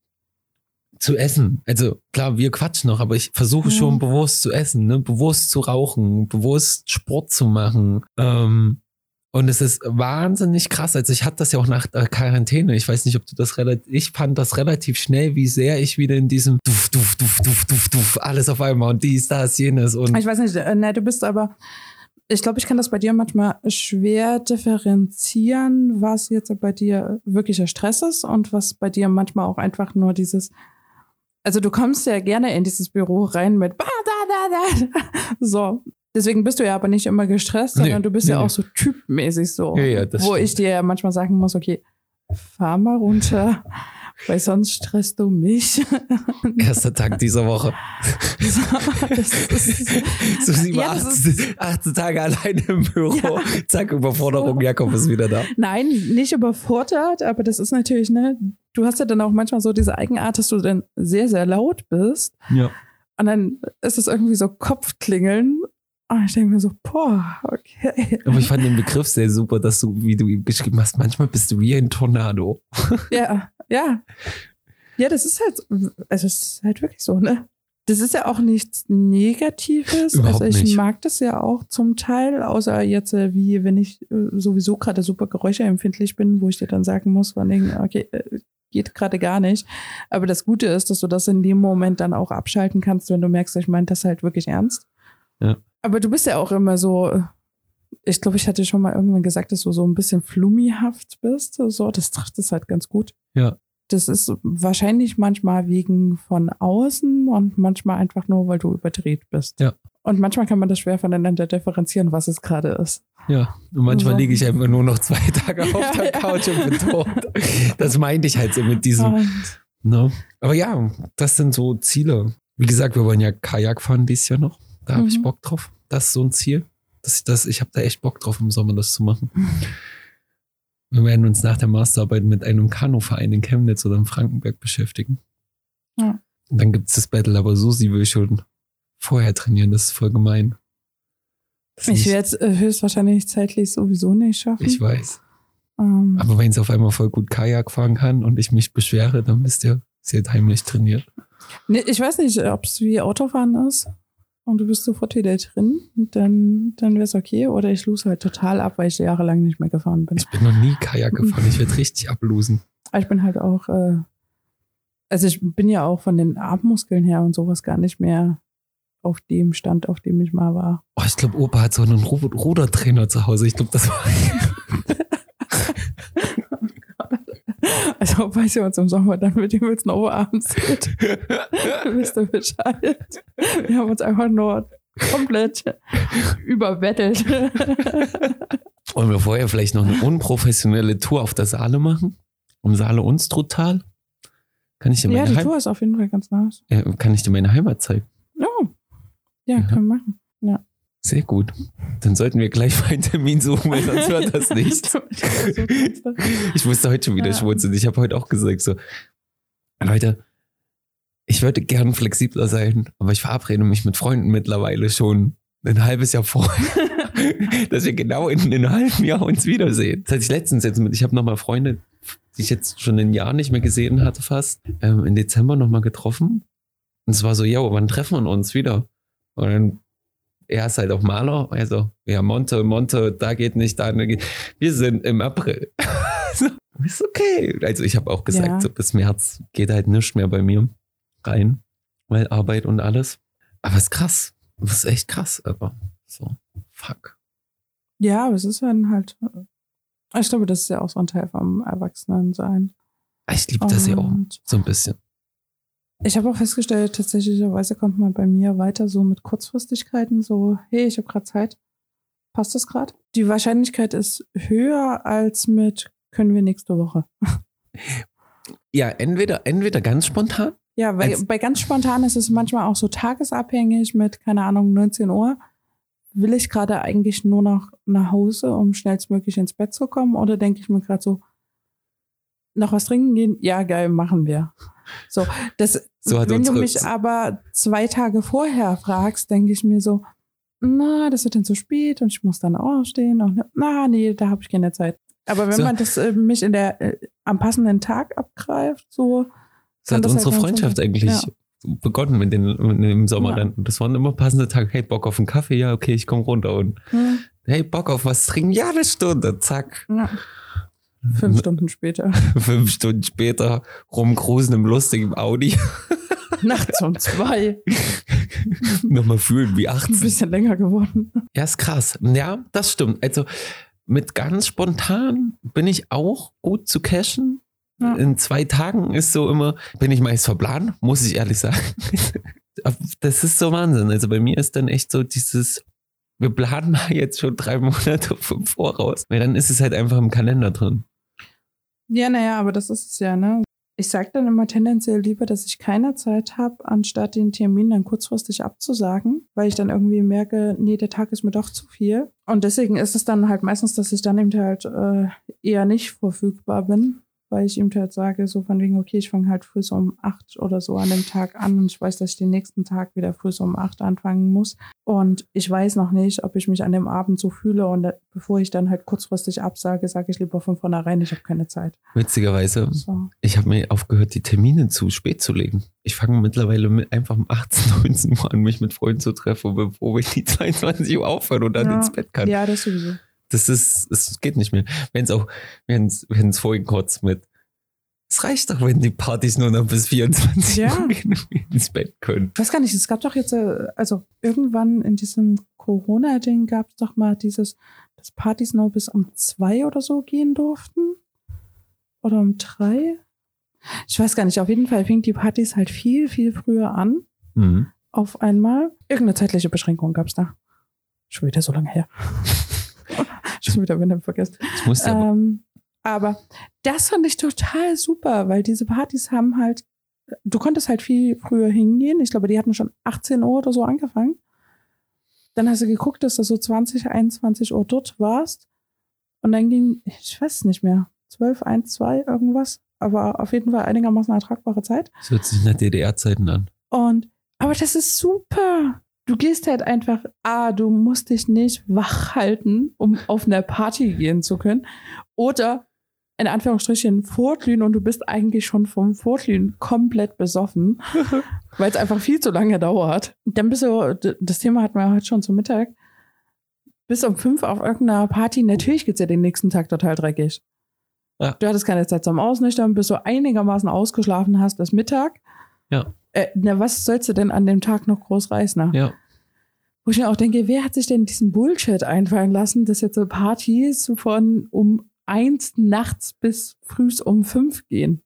zu essen. Also klar, wir quatschen noch, aber ich versuche schon mhm. bewusst zu essen, ne? bewusst zu rauchen, bewusst Sport zu machen. Ähm, und es ist wahnsinnig krass. Also ich hatte das ja auch nach der Quarantäne. Ich weiß nicht, ob du das relativ, ich fand das relativ schnell, wie sehr ich wieder in diesem Duf, Duf, Duf, Duf, Duf, Duf, alles auf einmal und dies, das, jenes und. Ich weiß nicht, äh, ne, du bist aber, ich glaube, ich kann das bei dir manchmal schwer differenzieren, was jetzt bei dir wirklicher Stress ist und was bei dir manchmal auch einfach nur dieses, also du kommst ja gerne in dieses Büro rein mit da, da, da. so. Deswegen bist du ja aber nicht immer gestresst, sondern nee, du bist nee, ja auch so typmäßig so. Ja, ja, wo stimmt. ich dir ja manchmal sagen muss, okay, fahr mal runter, weil sonst stresst du mich. Erster Tag dieser Woche. So, so sie war ja, 18, 18, Tage alleine im Büro. Ja. Zack, Überforderung, Jakob ist wieder da. Nein, nicht überfordert, aber das ist natürlich, ne, du hast ja dann auch manchmal so diese Eigenart, dass du dann sehr, sehr laut bist. Ja. Und dann ist es irgendwie so Kopfklingeln. Und ich denke mir so, boah, okay. Aber ich fand den Begriff sehr super, dass du, wie du ihm geschrieben hast, manchmal bist du wie ein Tornado. Ja, ja. Ja, das ist halt, also es ist halt wirklich so, ne? Das ist ja auch nichts Negatives. Überhaupt also ich nicht. mag das ja auch zum Teil, außer jetzt, äh, wie wenn ich äh, sowieso gerade super geräuscheempfindlich bin, wo ich dir dann sagen muss, von wegen, okay, äh, geht gerade gar nicht. Aber das Gute ist, dass du das in dem Moment dann auch abschalten kannst, wenn du merkst, ich meine das halt wirklich ernst. Ja. Aber du bist ja auch immer so, ich glaube, ich hatte schon mal irgendwann gesagt, dass du so ein bisschen flummihaft bist. So, das trifft es halt ganz gut. Ja. Das ist wahrscheinlich manchmal wegen von außen und manchmal einfach nur, weil du überdreht bist. Ja. Und manchmal kann man das schwer voneinander differenzieren, was es gerade ist. Ja, und manchmal So. liege ich einfach nur noch zwei Tage auf Ja, der ja. Couch und bin tot. Das meinte ich halt so mit diesem. Und Ne? Aber ja, das sind so Ziele. Wie gesagt, wir wollen ja Kajak fahren dieses Jahr noch. Da habe ich Mhm. Bock drauf. Das ist so ein Ziel. Das, das, ich habe da echt Bock drauf, im Sommer das zu machen. Wir werden uns nach der Masterarbeit mit einem Kanuverein in Chemnitz oder in Frankenberg beschäftigen. Ja. Und dann gibt es das Battle, aber Susi will schon vorher trainieren. Das ist voll gemein. Das ich werde es äh, höchstwahrscheinlich zeitlich sowieso nicht schaffen. ich weiß. Ähm, Aber wenn sie auf einmal voll gut Kajak fahren kann und ich mich beschwere, dann wisst ihr, sie hat heimlich trainiert. nee, ich weiß nicht, ob es wie Autofahren ist und du bist sofort wieder drin, dann, dann wäre es okay. Oder ich lose halt total ab, weil ich jahrelang nicht mehr gefahren bin. Ich bin noch nie Kajak gefahren. Ich werde richtig ablosen. Aber ich bin halt auch, äh, also ich bin ja auch von den Armmuskeln her und sowas gar nicht mehr auf dem Stand, auf dem ich mal war. Oh, ich glaube, Opa hat so einen Ru Rudertrainer zu Hause. Ich glaube, das war. Also falls ihr uns im Sommer dann mit dem jetzt noch abends seht, wisst ihr Bescheid. Wir haben uns einfach nur komplett überwettelt. Wollen wir vorher vielleicht noch eine unprofessionelle Tour auf der Saale machen? Um Saale Unstruttal? Kann ich dir ja, meine, die Heim Tour ist auf jeden Fall ganz nice. ja, kann ich dir meine Heimat zeigen? Ja, ja, Ja. können wir machen. Sehr gut. Dann sollten wir gleich mal einen Termin suchen, weil sonst wird das nicht. Ich musste heute schon wieder Ja. schmunzeln. Ich habe heute auch gesagt so, Leute, ich würde gern flexibler sein, aber ich verabrede mich mit Freunden mittlerweile schon ein halbes Jahr vorher, dass wir genau in einem halben Jahr uns wiedersehen. Das hatte ich letztens jetzt mit. Ich habe nochmal Freunde, die ich jetzt schon ein Jahr nicht mehr gesehen hatte fast, ähm, im Dezember nochmal getroffen. Und es war so, yo, wann treffen wir uns wieder? Und dann, er ist halt auch Maler. Also, ja, Monte, Monte, da geht nicht, da geht. Wir sind im April. so, ist okay. Also, ich habe auch gesagt, Ja. so bis März geht halt nichts mehr bei mir rein, weil Arbeit und alles. Aber es ist krass. Das ist echt krass, aber so, fuck. Ja, aber es ist dann halt, ich glaube, das ist ja auch so ein Teil vom Erwachsenensein. Ich liebe das ja auch so ein bisschen. Ich habe auch festgestellt, tatsächlicherweise kommt man bei mir weiter so mit Kurzfristigkeiten, so, hey, ich habe gerade Zeit. Passt das gerade? Die Wahrscheinlichkeit ist höher als mit, können wir nächste Woche. Ja, entweder, entweder ganz spontan. Ja, weil Als- bei ganz spontan ist es manchmal auch so tagesabhängig mit, keine Ahnung, 19 Uhr. Will ich gerade eigentlich nur noch nach Hause, um schnellstmöglich ins Bett zu kommen? Oder denke ich mir gerade so, noch was trinken gehen? Ja, geil, machen wir. So, das, So wenn du mich aber zwei Tage vorher fragst, denke ich mir so, na, das wird dann zu spät und ich muss dann aufstehen und na, nee, da habe ich keine Zeit. Aber wenn So. man das äh, mich in der äh, am passenden Tag abgreift, so So hat unsere halt Freundschaft eigentlich ja. begonnen mit den, mit dem Sommer Ja. Das waren immer passende Tage. Hey, Bock auf einen Kaffee? Ja, okay, ich komme runter. Und hm, hey, Bock auf was trinken? Ja, eine Stunde. Zack. Fünf Stunden später. Fünf Stunden später rumcruisen im lustigen Audi. Nachts um zwei. Nochmal fühlen wie Ein 18. bisschen länger geworden. Ja, ist krass. Ja, das stimmt. Also mit ganz spontan bin ich auch gut zu cashen. Ja. In zwei Tagen ist so immer, bin ich meist verplant, muss ich ehrlich sagen. Das ist so Wahnsinn. Also bei mir ist dann echt so dieses, wir planen mal jetzt schon drei Monate vom Voraus. Weil dann ist es halt einfach im Kalender drin. Ja, naja, aber das ist es ja, ne? Ich sage dann immer tendenziell lieber, dass ich keine Zeit habe, anstatt den Termin dann kurzfristig abzusagen, weil ich dann irgendwie merke, nee, der Tag ist mir doch zu viel. Und deswegen ist es dann halt meistens, dass ich dann eben halt äh, eher nicht verfügbar bin, weil ich ihm halt sage, so von wegen, okay, ich fange halt früh so um acht oder so an dem Tag an und ich weiß, dass ich den nächsten Tag wieder früh so um acht anfangen muss. Und ich weiß noch nicht, ob ich mich an dem Abend so fühle und da, bevor ich dann halt kurzfristig absage, sage ich lieber von vornherein, ich habe keine Zeit. Witzigerweise, So. ich habe mir aufgehört, die Termine zu spät zu legen. Ich fange mittlerweile mit einfach um 18, 19 Uhr an, mich mit Freunden zu treffen, bevor wir die 22 Uhr aufhören und dann Ja. ins Bett kann. Ja, das sowieso. Das ist, es geht nicht mehr. Wenn es auch, wenn es vorhin kurz mit, es reicht doch, wenn die Partys nur noch bis 24 Ja. Uhr wir ins Bett können. Ich weiß gar nicht, es gab doch jetzt, äh, also irgendwann in diesem Corona-Ding gab es doch mal dieses, dass Partys nur bis um zwei oder so gehen durften. Oder um drei. Ich weiß gar nicht, auf jeden Fall fing die Partys halt viel, viel früher an. Mhm. auf einmal. Irgendeine zeitliche Beschränkung gab es da. Schon wieder so lange her. Schon wieder, du vergisst. Ich musste aber, Ähm, aber das fand ich total super, weil diese Partys haben halt, du konntest halt viel früher hingehen. Ich glaube, die hatten schon 18 Uhr oder so angefangen. Dann hast du geguckt, dass du so 20, 21 Uhr dort warst. Und dann ging, ich weiß nicht mehr, 12, 1, 2, irgendwas. Aber auf jeden Fall einigermaßen ertragbare Zeit. das hört sich nach DDR-Zeiten an. Und, aber das ist super. Du gehst halt einfach, ah, du musst dich nicht wach halten, um auf eine Party gehen zu können. Oder in Anführungsstrichen vorglühen und du bist eigentlich schon vom Vorglühen komplett besoffen, weil es einfach viel zu lange dauert. Dann bist du, das Thema hatten wir heute schon zum Mittag, bis um fünf auf irgendeiner Party, natürlich geht's ja den nächsten Tag total dreckig. Ja. Du hattest keine Zeit zum Ausnüchtern, bis du einigermaßen ausgeschlafen hast, bis Mittag. Ja. Äh, na, was sollst du denn an dem Tag noch groß reißen? Ja. Wo ich mir auch denke, wer hat sich denn diesen Bullshit einfallen lassen, dass jetzt so Partys von um eins nachts bis frühs um fünf gehen?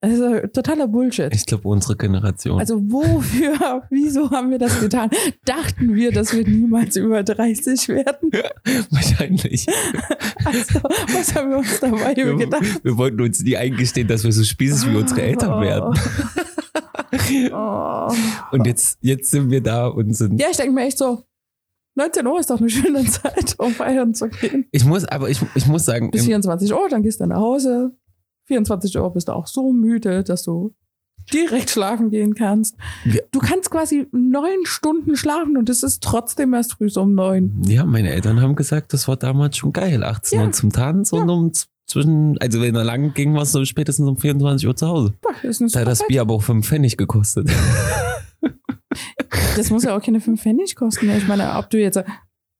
Also totaler Bullshit. Ich glaube, unsere Generation. Also wofür, wieso haben wir das getan? Dachten wir, dass wir niemals über 30 werden? Wahrscheinlich. Also, was haben wir uns dabei Wir, gedacht? wir wollten uns nie eingestehen, dass wir so spießig wie unsere Eltern werden. Oh. Und jetzt, jetzt sind wir da und sind. Ja, ich denke mir echt so, 19 Uhr ist doch eine schöne Zeit, um feiern zu gehen. Ich muss, aber ich, ich muss sagen, Bis im, 24 Uhr, dann gehst du nach Hause. 24 Uhr bist du auch so müde, dass du direkt schlafen gehen kannst. Ja. Du kannst quasi neun Stunden schlafen und es ist trotzdem erst früh so um neun. ja, meine Eltern haben gesagt, das war damals schon geil. 18 Ja. Uhr zum Tanz und um zwischen, also wenn er lang ging, war es so spätestens um 24 Uhr zu Hause. Ist Da hat das Bier aber auch 5 Pfennig gekostet. Das muss ja auch keine 5 Pfennig kosten. Ich meine, ob du jetzt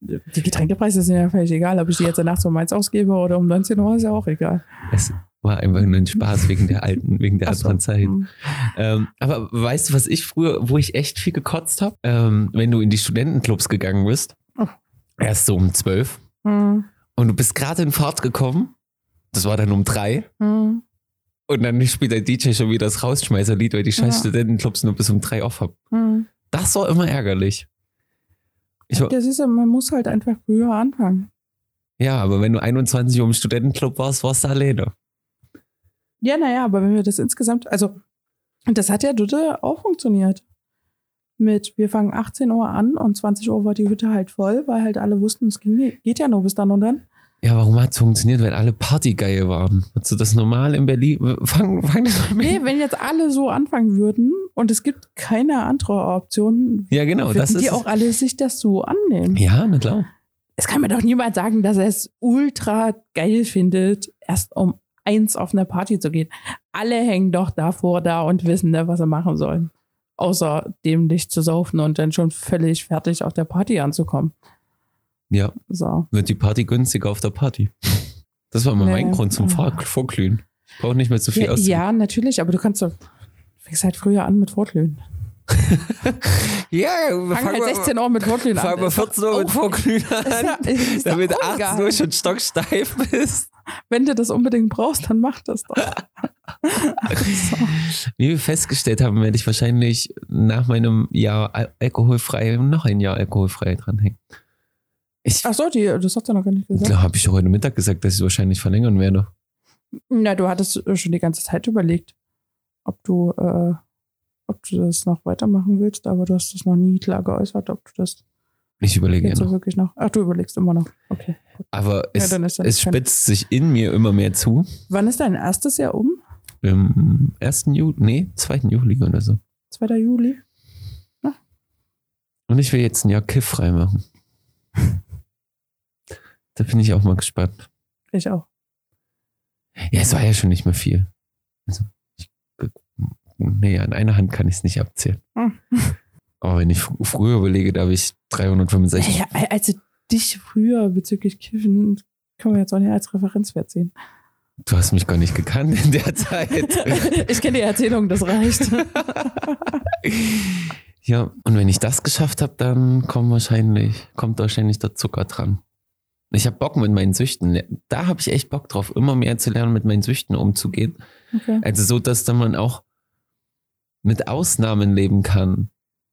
die Getränkepreise sind ja völlig egal, ob ich die jetzt nachts um eins ausgebe oder um 19 Uhr, ist ja auch egal. Es war einfach nur ein Spaß wegen der alten, wegen der so. anderen Zeit. Hm. Ähm, aber weißt du, was ich früher, wo ich echt viel gekotzt habe? Ähm, wenn du in die Studentenclubs gegangen bist, Oh. erst so um 12 Hm. und du bist gerade in Fahrt gekommen, das war dann um drei Hm. und dann spielt der DJ schon wieder das Rausschmeißerlied, weil die scheiß Ja. Studentenclubs nur bis um drei auf haben. Hm. Das war immer ärgerlich. Ich war, Ja, siehst du, man muss halt einfach früher anfangen. ja, aber wenn du 21 Uhr im Studentenclub warst, warst du alleine. Ja, naja, aber wenn wir das insgesamt, also, und das hat ja Dutte auch funktioniert. Mit, wir fangen 18 Uhr an und 20 Uhr war die Hütte halt voll, weil halt alle wussten, es ging, geht ja nur bis dann und dann. Ja, warum hat es funktioniert? Weil alle Partygeil waren. Hast du das normal in Berlin? Fang, fang das mal Nee, wenn jetzt alle so anfangen würden und es gibt keine andere Option, Ja, genau. würden Das die ist auch alle sich das so annehmen. Ja, na klar. Es kann mir doch niemand sagen, dass er es ultra geil findet, erst um eins auf eine Party zu gehen. Alle hängen doch davor da und wissen, ne, was sie machen sollen. Außer dämlich zu saufen und dann schon völlig fertig auf der Party anzukommen. Ja, So. wird die Party günstiger auf der Party. Das war immer mein Nee. Grund zum Vor Vorglühen. Ich brauche nicht mehr so viel Ja, aus. ja, natürlich, aber du kannst doch, fängst halt früher an mit Vorglühen. ja Fang halt 16 Uhr mit Vorglühen an. Fang mal Ist doch 14 Uhr mit Vorglühen ist ja- an, ist damit auch 18 egal. Uhr schon stocksteif bist. Wenn du das unbedingt brauchst, dann mach das doch. so. Wie wir festgestellt haben, werde ich wahrscheinlich nach meinem Jahr al alkoholfrei noch ein Jahr alkoholfrei dranhängen. Ich Ach so, die, das hat ja noch gar nicht gesagt. habe ich heute Mittag gesagt, dass ich es wahrscheinlich verlängern werde. Na, du hattest äh, schon die ganze Zeit überlegt, ob du, äh, ob du das noch weitermachen willst, aber du hast das noch nie klar geäußert, ob du das Ich überlege ja noch. wirklich noch. Ach, du überlegst immer noch. Okay. gut. Aber es, das es spitzt sich in mir immer mehr zu. Wann ist dein erstes Jahr um? Im 1. Juli, nee, 2. Juli oder so. 2. Juli? Und ich will jetzt ein Jahr Kiff frei machen. Da bin ich auch mal gespannt. Ich auch. Ja, es war ja schon nicht mehr viel. Also, ich, nee, an einer Hand kann ich es nicht abzählen. Hm. Aber wenn ich fr früher überlege, da habe ich 365. Ja, also dich früher bezüglich Kiffen können wir jetzt auch nicht als Referenzwert sehen. Du hast mich gar nicht gekannt in der Zeit. ich kenne die Erzählung, das reicht. ja, und wenn ich das geschafft habe, dann kommt wahrscheinlich, kommt wahrscheinlich der Zucker dran. Ich habe Bock mit meinen Süchten. Da habe ich echt Bock drauf, immer mehr zu lernen, mit meinen Süchten umzugehen. Okay. Also so, dass dann man auch mit Ausnahmen leben kann.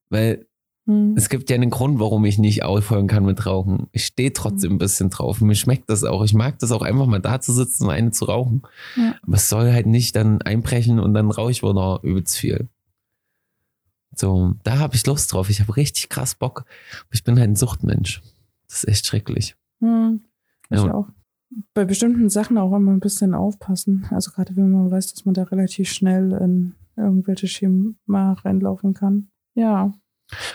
Weil Hm. es gibt ja einen Grund, warum ich nicht aufhören kann mit Rauchen. Ich stehe trotzdem ein bisschen drauf. Mir schmeckt das auch. Ich mag das auch einfach mal da zu sitzen und eine zu rauchen. Ja. Aber es soll halt nicht dann einbrechen und dann rauche ich wieder übelst viel. So, da habe ich Lust drauf. Ich habe richtig krass Bock. Ich bin halt ein Suchtmensch. Das ist echt schrecklich. Hm. Ich Ja. auch. Bei bestimmten Sachen auch immer ein bisschen aufpassen. Also gerade wenn man weiß, dass man da relativ schnell in irgendwelche Schema reinlaufen kann. Ja.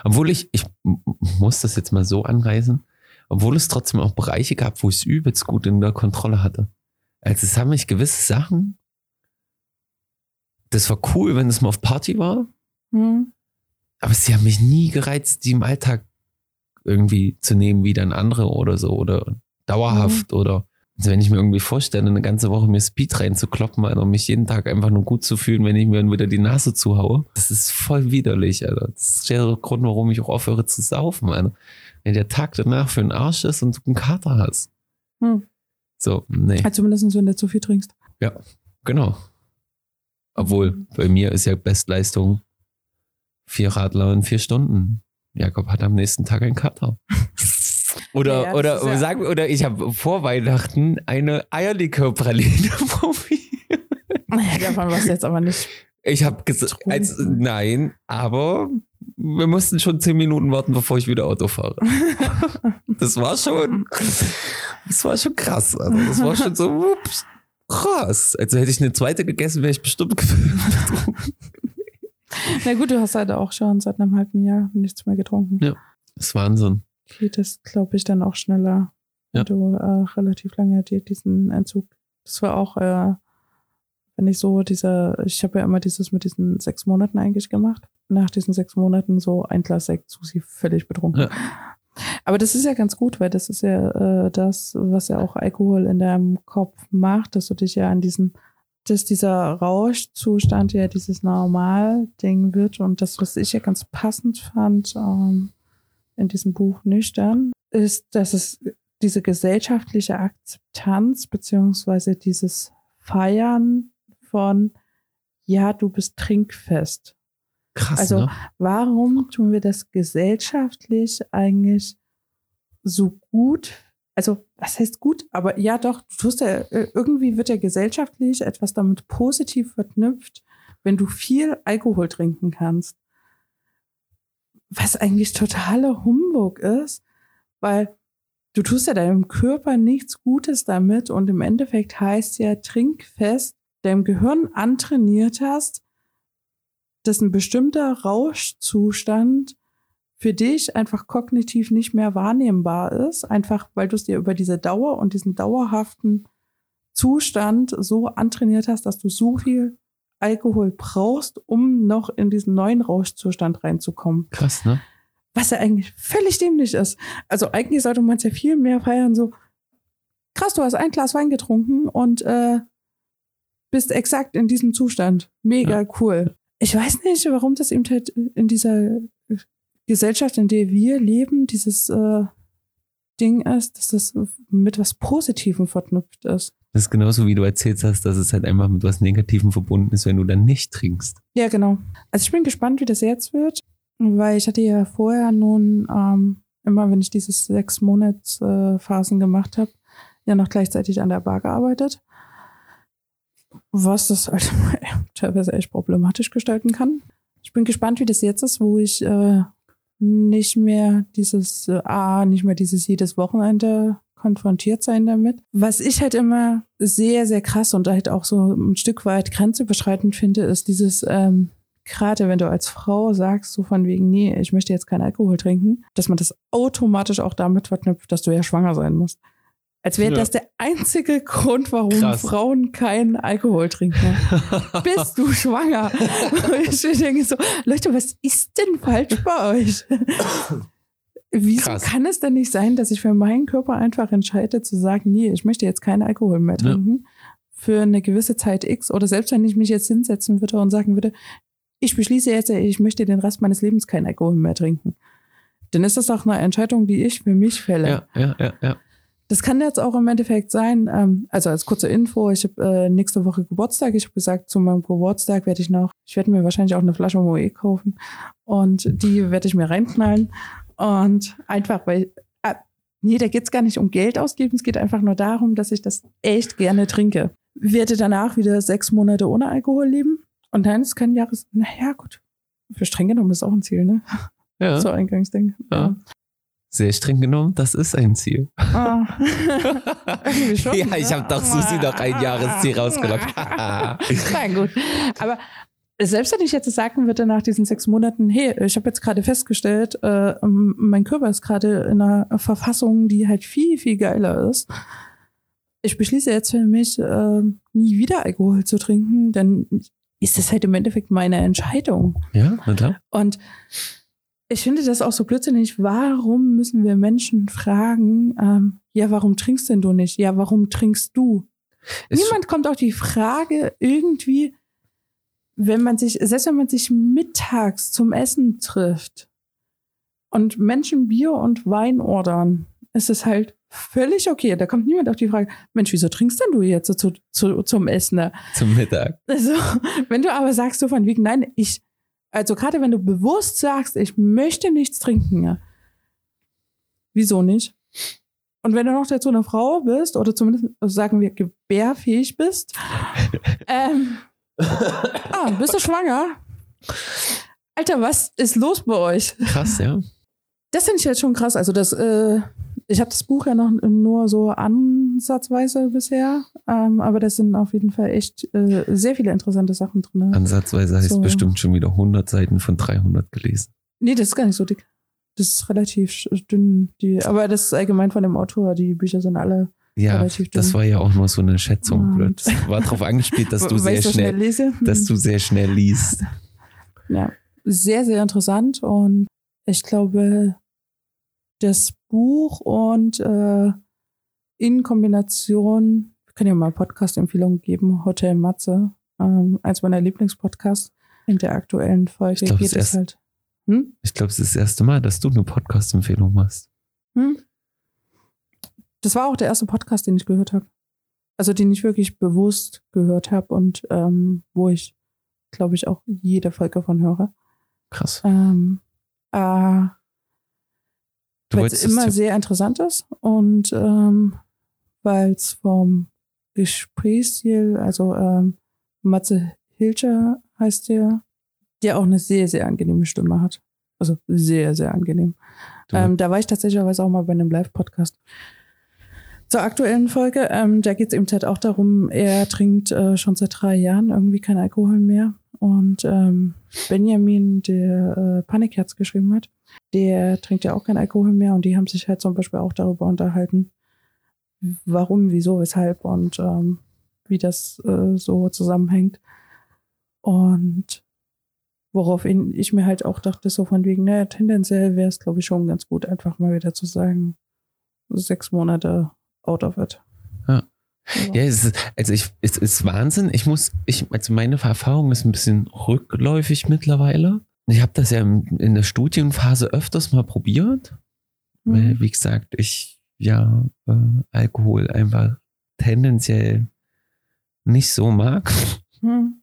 Obwohl ich, ich muss das jetzt mal so anreißen, obwohl es trotzdem auch Bereiche gab, wo ich es übelst gut in der Kontrolle hatte. Also es haben mich gewisse Sachen, das war cool, wenn es mal auf Party war, Hm. aber sie haben mich nie gereizt, die im Alltag irgendwie zu nehmen, wie dann andere oder so oder dauerhaft oder also wenn ich mir irgendwie vorstelle, eine ganze Woche mir Speed reinzukloppen, Alter, und mich jeden Tag einfach nur gut zu fühlen, wenn ich mir dann wieder die Nase zuhaue, das ist voll widerlich, Alter. Das ist der Grund, warum ich auch aufhöre zu saufen, Alter. Wenn der Tag danach für den Arsch ist und du einen Kater hast. Hm. So, nee, Also zumindest, wenn du zu viel trinkst. genau. Obwohl, bei mir ist ja Bestleistung vier Radler in vier Stunden. Jakob hat am nächsten Tag einen Kater. Oder, Ja, oder, ja- sagen, oder ich habe vor Weihnachten eine Eierlikörpraline probiert. Davon warst du jetzt aber nicht. Ich habe gesagt, nein, aber wir mussten schon zehn Minuten warten, bevor ich wieder Auto fahre. Das war schon, das war schon krass. Also das war schon so, ups, krass. Also hätte ich eine zweite gegessen, wäre ich bestimmt. Na gut, du hast halt auch schon seit einem halben Jahr nichts mehr getrunken. Ja. Das ist Wahnsinn. Geht es, glaube ich, dann auch schneller, wenn Ja. du äh, relativ lange dir diesen Entzug. Das war auch, äh, wenn ich so diese, ich habe ja immer dieses mit diesen sechs Monaten eigentlich gemacht. Nach diesen sechs Monaten so ein Glas Sekt, Susi völlig betrunken. Ja. Aber das ist ja ganz gut, weil das ist ja äh, das, was ja auch Alkohol in deinem Kopf macht, dass du dich ja an diesen, dass dieser Rauschzustand ja dieses Normal-Ding wird und das, was ich ja ganz passend fand ähm, in diesem Buch Nüchtern, ist, dass es diese gesellschaftliche Akzeptanz beziehungsweise dieses Feiern von, ja, du bist trinkfest. Krass, Also, ne? Warum tun wir das gesellschaftlich eigentlich so gut? Also, was heißt gut? Aber ja, doch, du tust ja, äh, irgendwie wird ja gesellschaftlich etwas damit positiv verknüpft, wenn du viel Alkohol trinken kannst. Was eigentlich totaler Humbug ist, weil du tust ja deinem Körper nichts Gutes damit und im Endeffekt heißt ja trinkfest, deinem Gehirn antrainiert hast, dass ein bestimmter Rauschzustand für dich einfach kognitiv nicht mehr wahrnehmbar ist, einfach weil du es dir über diese Dauer und diesen dauerhaften Zustand so antrainiert hast, dass du so viel Alkohol brauchst, um noch in diesen neuen Rauschzustand reinzukommen. Krass, ne? Was ja eigentlich völlig dämlich ist. Also eigentlich sollte man es ja viel mehr feiern, so krass, du hast ein Glas Wein getrunken und äh, bist exakt in diesem Zustand. Mega cool. Ich weiß nicht, warum das eben halt in dieser Gesellschaft, in der wir leben, dieses äh, Ding ist, dass das mit was Positivem verknüpft ist. Das ist genauso wie du erzählt hast, dass es halt einfach mit was Negativem verbunden ist, wenn du dann nicht trinkst. Ja, genau. Also ich bin gespannt, wie das jetzt wird, weil ich hatte ja vorher nun ähm, immer, wenn ich diese sechs Monats äh, Phasen gemacht habe, ja noch gleichzeitig an der Bar gearbeitet, was das halt teilweise echt problematisch gestalten kann. Ich bin gespannt, wie das jetzt ist, wo ich äh, nicht mehr dieses, ah, nicht mehr dieses jedes Wochenende konfrontiert sein damit. Was ich halt immer sehr, sehr krass und halt auch so ein Stück weit grenzüberschreitend finde, ist dieses, ähm, gerade wenn du als Frau sagst, so von wegen, nee, ich möchte jetzt keinen Alkohol trinken, dass man das automatisch auch damit verknüpft, dass du ja schwanger sein musst. Als wäre Ja. das der einzige Grund, warum Krass. Frauen keinen Alkohol trinken. Bist du schwanger? Und ich denke so, Leute, was ist denn falsch bei euch? Wieso Krass. kann es denn nicht sein, dass ich für meinen Körper einfach entscheide zu sagen, nee, ich möchte jetzt keinen Alkohol mehr Ja. trinken für eine gewisse Zeit X oder selbst wenn ich mich jetzt hinsetzen würde und sagen würde, ich beschließe jetzt, ich möchte den Rest meines Lebens keinen Alkohol mehr trinken. Dann ist das auch eine Entscheidung, die ich für mich fälle. Ja, ja, ja, ja. Das kann jetzt auch im Endeffekt sein, ähm, also als kurze Info, ich habe äh, nächste Woche Geburtstag. Ich habe gesagt, zu meinem Geburtstag werde ich noch, ich werde mir wahrscheinlich auch eine Flasche Moe kaufen und die werde ich mir reinknallen. Und einfach, weil, äh, nee, da geht's gar nicht um Geld ausgeben, es geht einfach nur darum, dass ich das echt gerne trinke. Werde danach wieder sechs Monate ohne Alkohol leben und dann ist kein Jahres, naja, gut. Für streng genommen ist auch ein Ziel, ne? Ja. So Eingangsding. Ja. Sehr streng genommen, das ist ein Ziel. Irgendwie schon, ja, ich ne? habe doch Susi noch ein Jahresziel rausgelockt. Na gut. Aber selbst wenn ich jetzt sagen würde nach diesen sechs Monaten, hey, ich habe jetzt gerade festgestellt, äh, mein Körper ist gerade in einer Verfassung, die halt viel, viel geiler ist. Ich beschließe jetzt für mich, äh, nie wieder Alkohol zu trinken, dann ist das halt im Endeffekt meine Entscheidung. ja, na klar. Und ich finde das auch so blödsinnig. Warum müssen wir Menschen fragen, ähm, ja, warum trinkst denn du nicht? Ja, warum trinkst du? Es- Niemand kommt auf die Frage irgendwie, wenn man sich, selbst wenn man sich mittags zum Essen trifft und Menschen Bier und Wein ordern, ist es halt völlig okay. Da kommt niemand auf die Frage, Mensch, wieso trinkst denn du jetzt so zu, zu, zum Essen? ne? Zum Mittag. Also, wenn du aber sagst so von wegen, nein, ich, also gerade wenn du bewusst sagst, ich möchte nichts trinken, ja, wieso nicht? Und wenn du noch dazu eine Frau bist, oder zumindest also sagen wir gebärfähig bist, ähm, ah, bist du schwanger? Alter, was ist los bei euch? Krass, ja. Das finde ich jetzt schon krass. Also das, äh, ich habe das Buch ja noch nur so ansatzweise bisher, ähm, aber das sind auf jeden Fall echt äh, sehr viele interessante Sachen drin. Ansatzweise heißt So. bestimmt schon wieder 100 Seiten von 300 gelesen. Nee, das ist gar nicht so dick. Das ist relativ dünn. Die, aber das ist allgemein von dem Autor. Die Bücher sind alle Ja, Relativ dünn. das war ja auch nur so eine Schätzung. Blöd. Das war darauf angespielt, dass du sehr schnell, lese. dass du sehr schnell liest. Ja, sehr, sehr interessant. Und ich glaube, das Buch und äh, in Kombination, wir können ja mal Podcast-Empfehlungen geben, Hotel Matze, ähm, eins meiner Lieblingspodcasts. In der aktuellen Folge Ich glaub, geht es halt. Hm? Ich glaube, es ist das erste Mal, dass du eine Podcast-Empfehlung machst. Hm? Das war auch der erste Podcast, den ich gehört habe. Also den ich wirklich bewusst gehört habe und ähm, wo ich, glaube ich, auch jede Folge von höre. Krass. Ähm, äh, weil es immer sehr interessant ist und ähm, weil es vom Gesprächsstil, also ähm, Matze Hilscher heißt der, der auch eine sehr, sehr angenehme Stimme hat. Also sehr, sehr angenehm. Ähm, da war ich tatsächlich auch mal bei einem Live-Podcast. Zur aktuellen Folge, ähm, da geht es eben halt auch darum, er trinkt äh, schon seit drei Jahren irgendwie kein Alkohol mehr. Und ähm, Benjamin, der äh, Panikherz geschrieben hat, der trinkt ja auch kein Alkohol mehr und die haben sich halt zum Beispiel auch darüber unterhalten, warum, wieso, weshalb und ähm, wie das äh, so zusammenhängt. Und woraufhin ich mir halt auch dachte, so von wegen, naja, tendenziell wäre es, glaube ich, schon ganz gut, einfach mal wieder zu sagen, sechs Monate out of it. Ja. Ja. Ja, es ist, also ich, es ist Wahnsinn. Ich muss, ich, also meine Erfahrung ist ein bisschen rückläufig mittlerweile. Ich habe das ja in, der Studienphase öfters mal probiert, weil, Mhm. wie gesagt, ich ja äh, Alkohol einfach tendenziell nicht so mag Hm.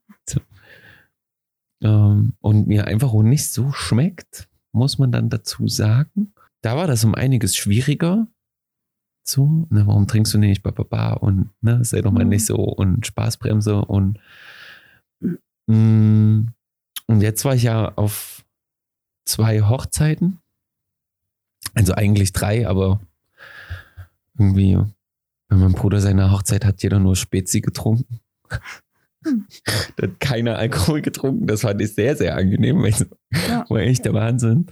ähm, und mir einfach auch nicht so schmeckt, muss man dann dazu sagen. Da war das um einiges schwieriger. So, ne, warum trinkst du nicht, bababa, und ne, sei doch mal Mhm. nicht so und Spaßbremse und mm, und jetzt war ich ja auf zwei Hochzeiten. Also eigentlich drei, aber irgendwie, wenn mein Bruder seine Hochzeit hat, jeder nur Spezi getrunken. Hm. Da hat keiner Alkohol getrunken. Das fand ich sehr, sehr angenehm. Also, Ja. War echt der Wahnsinn.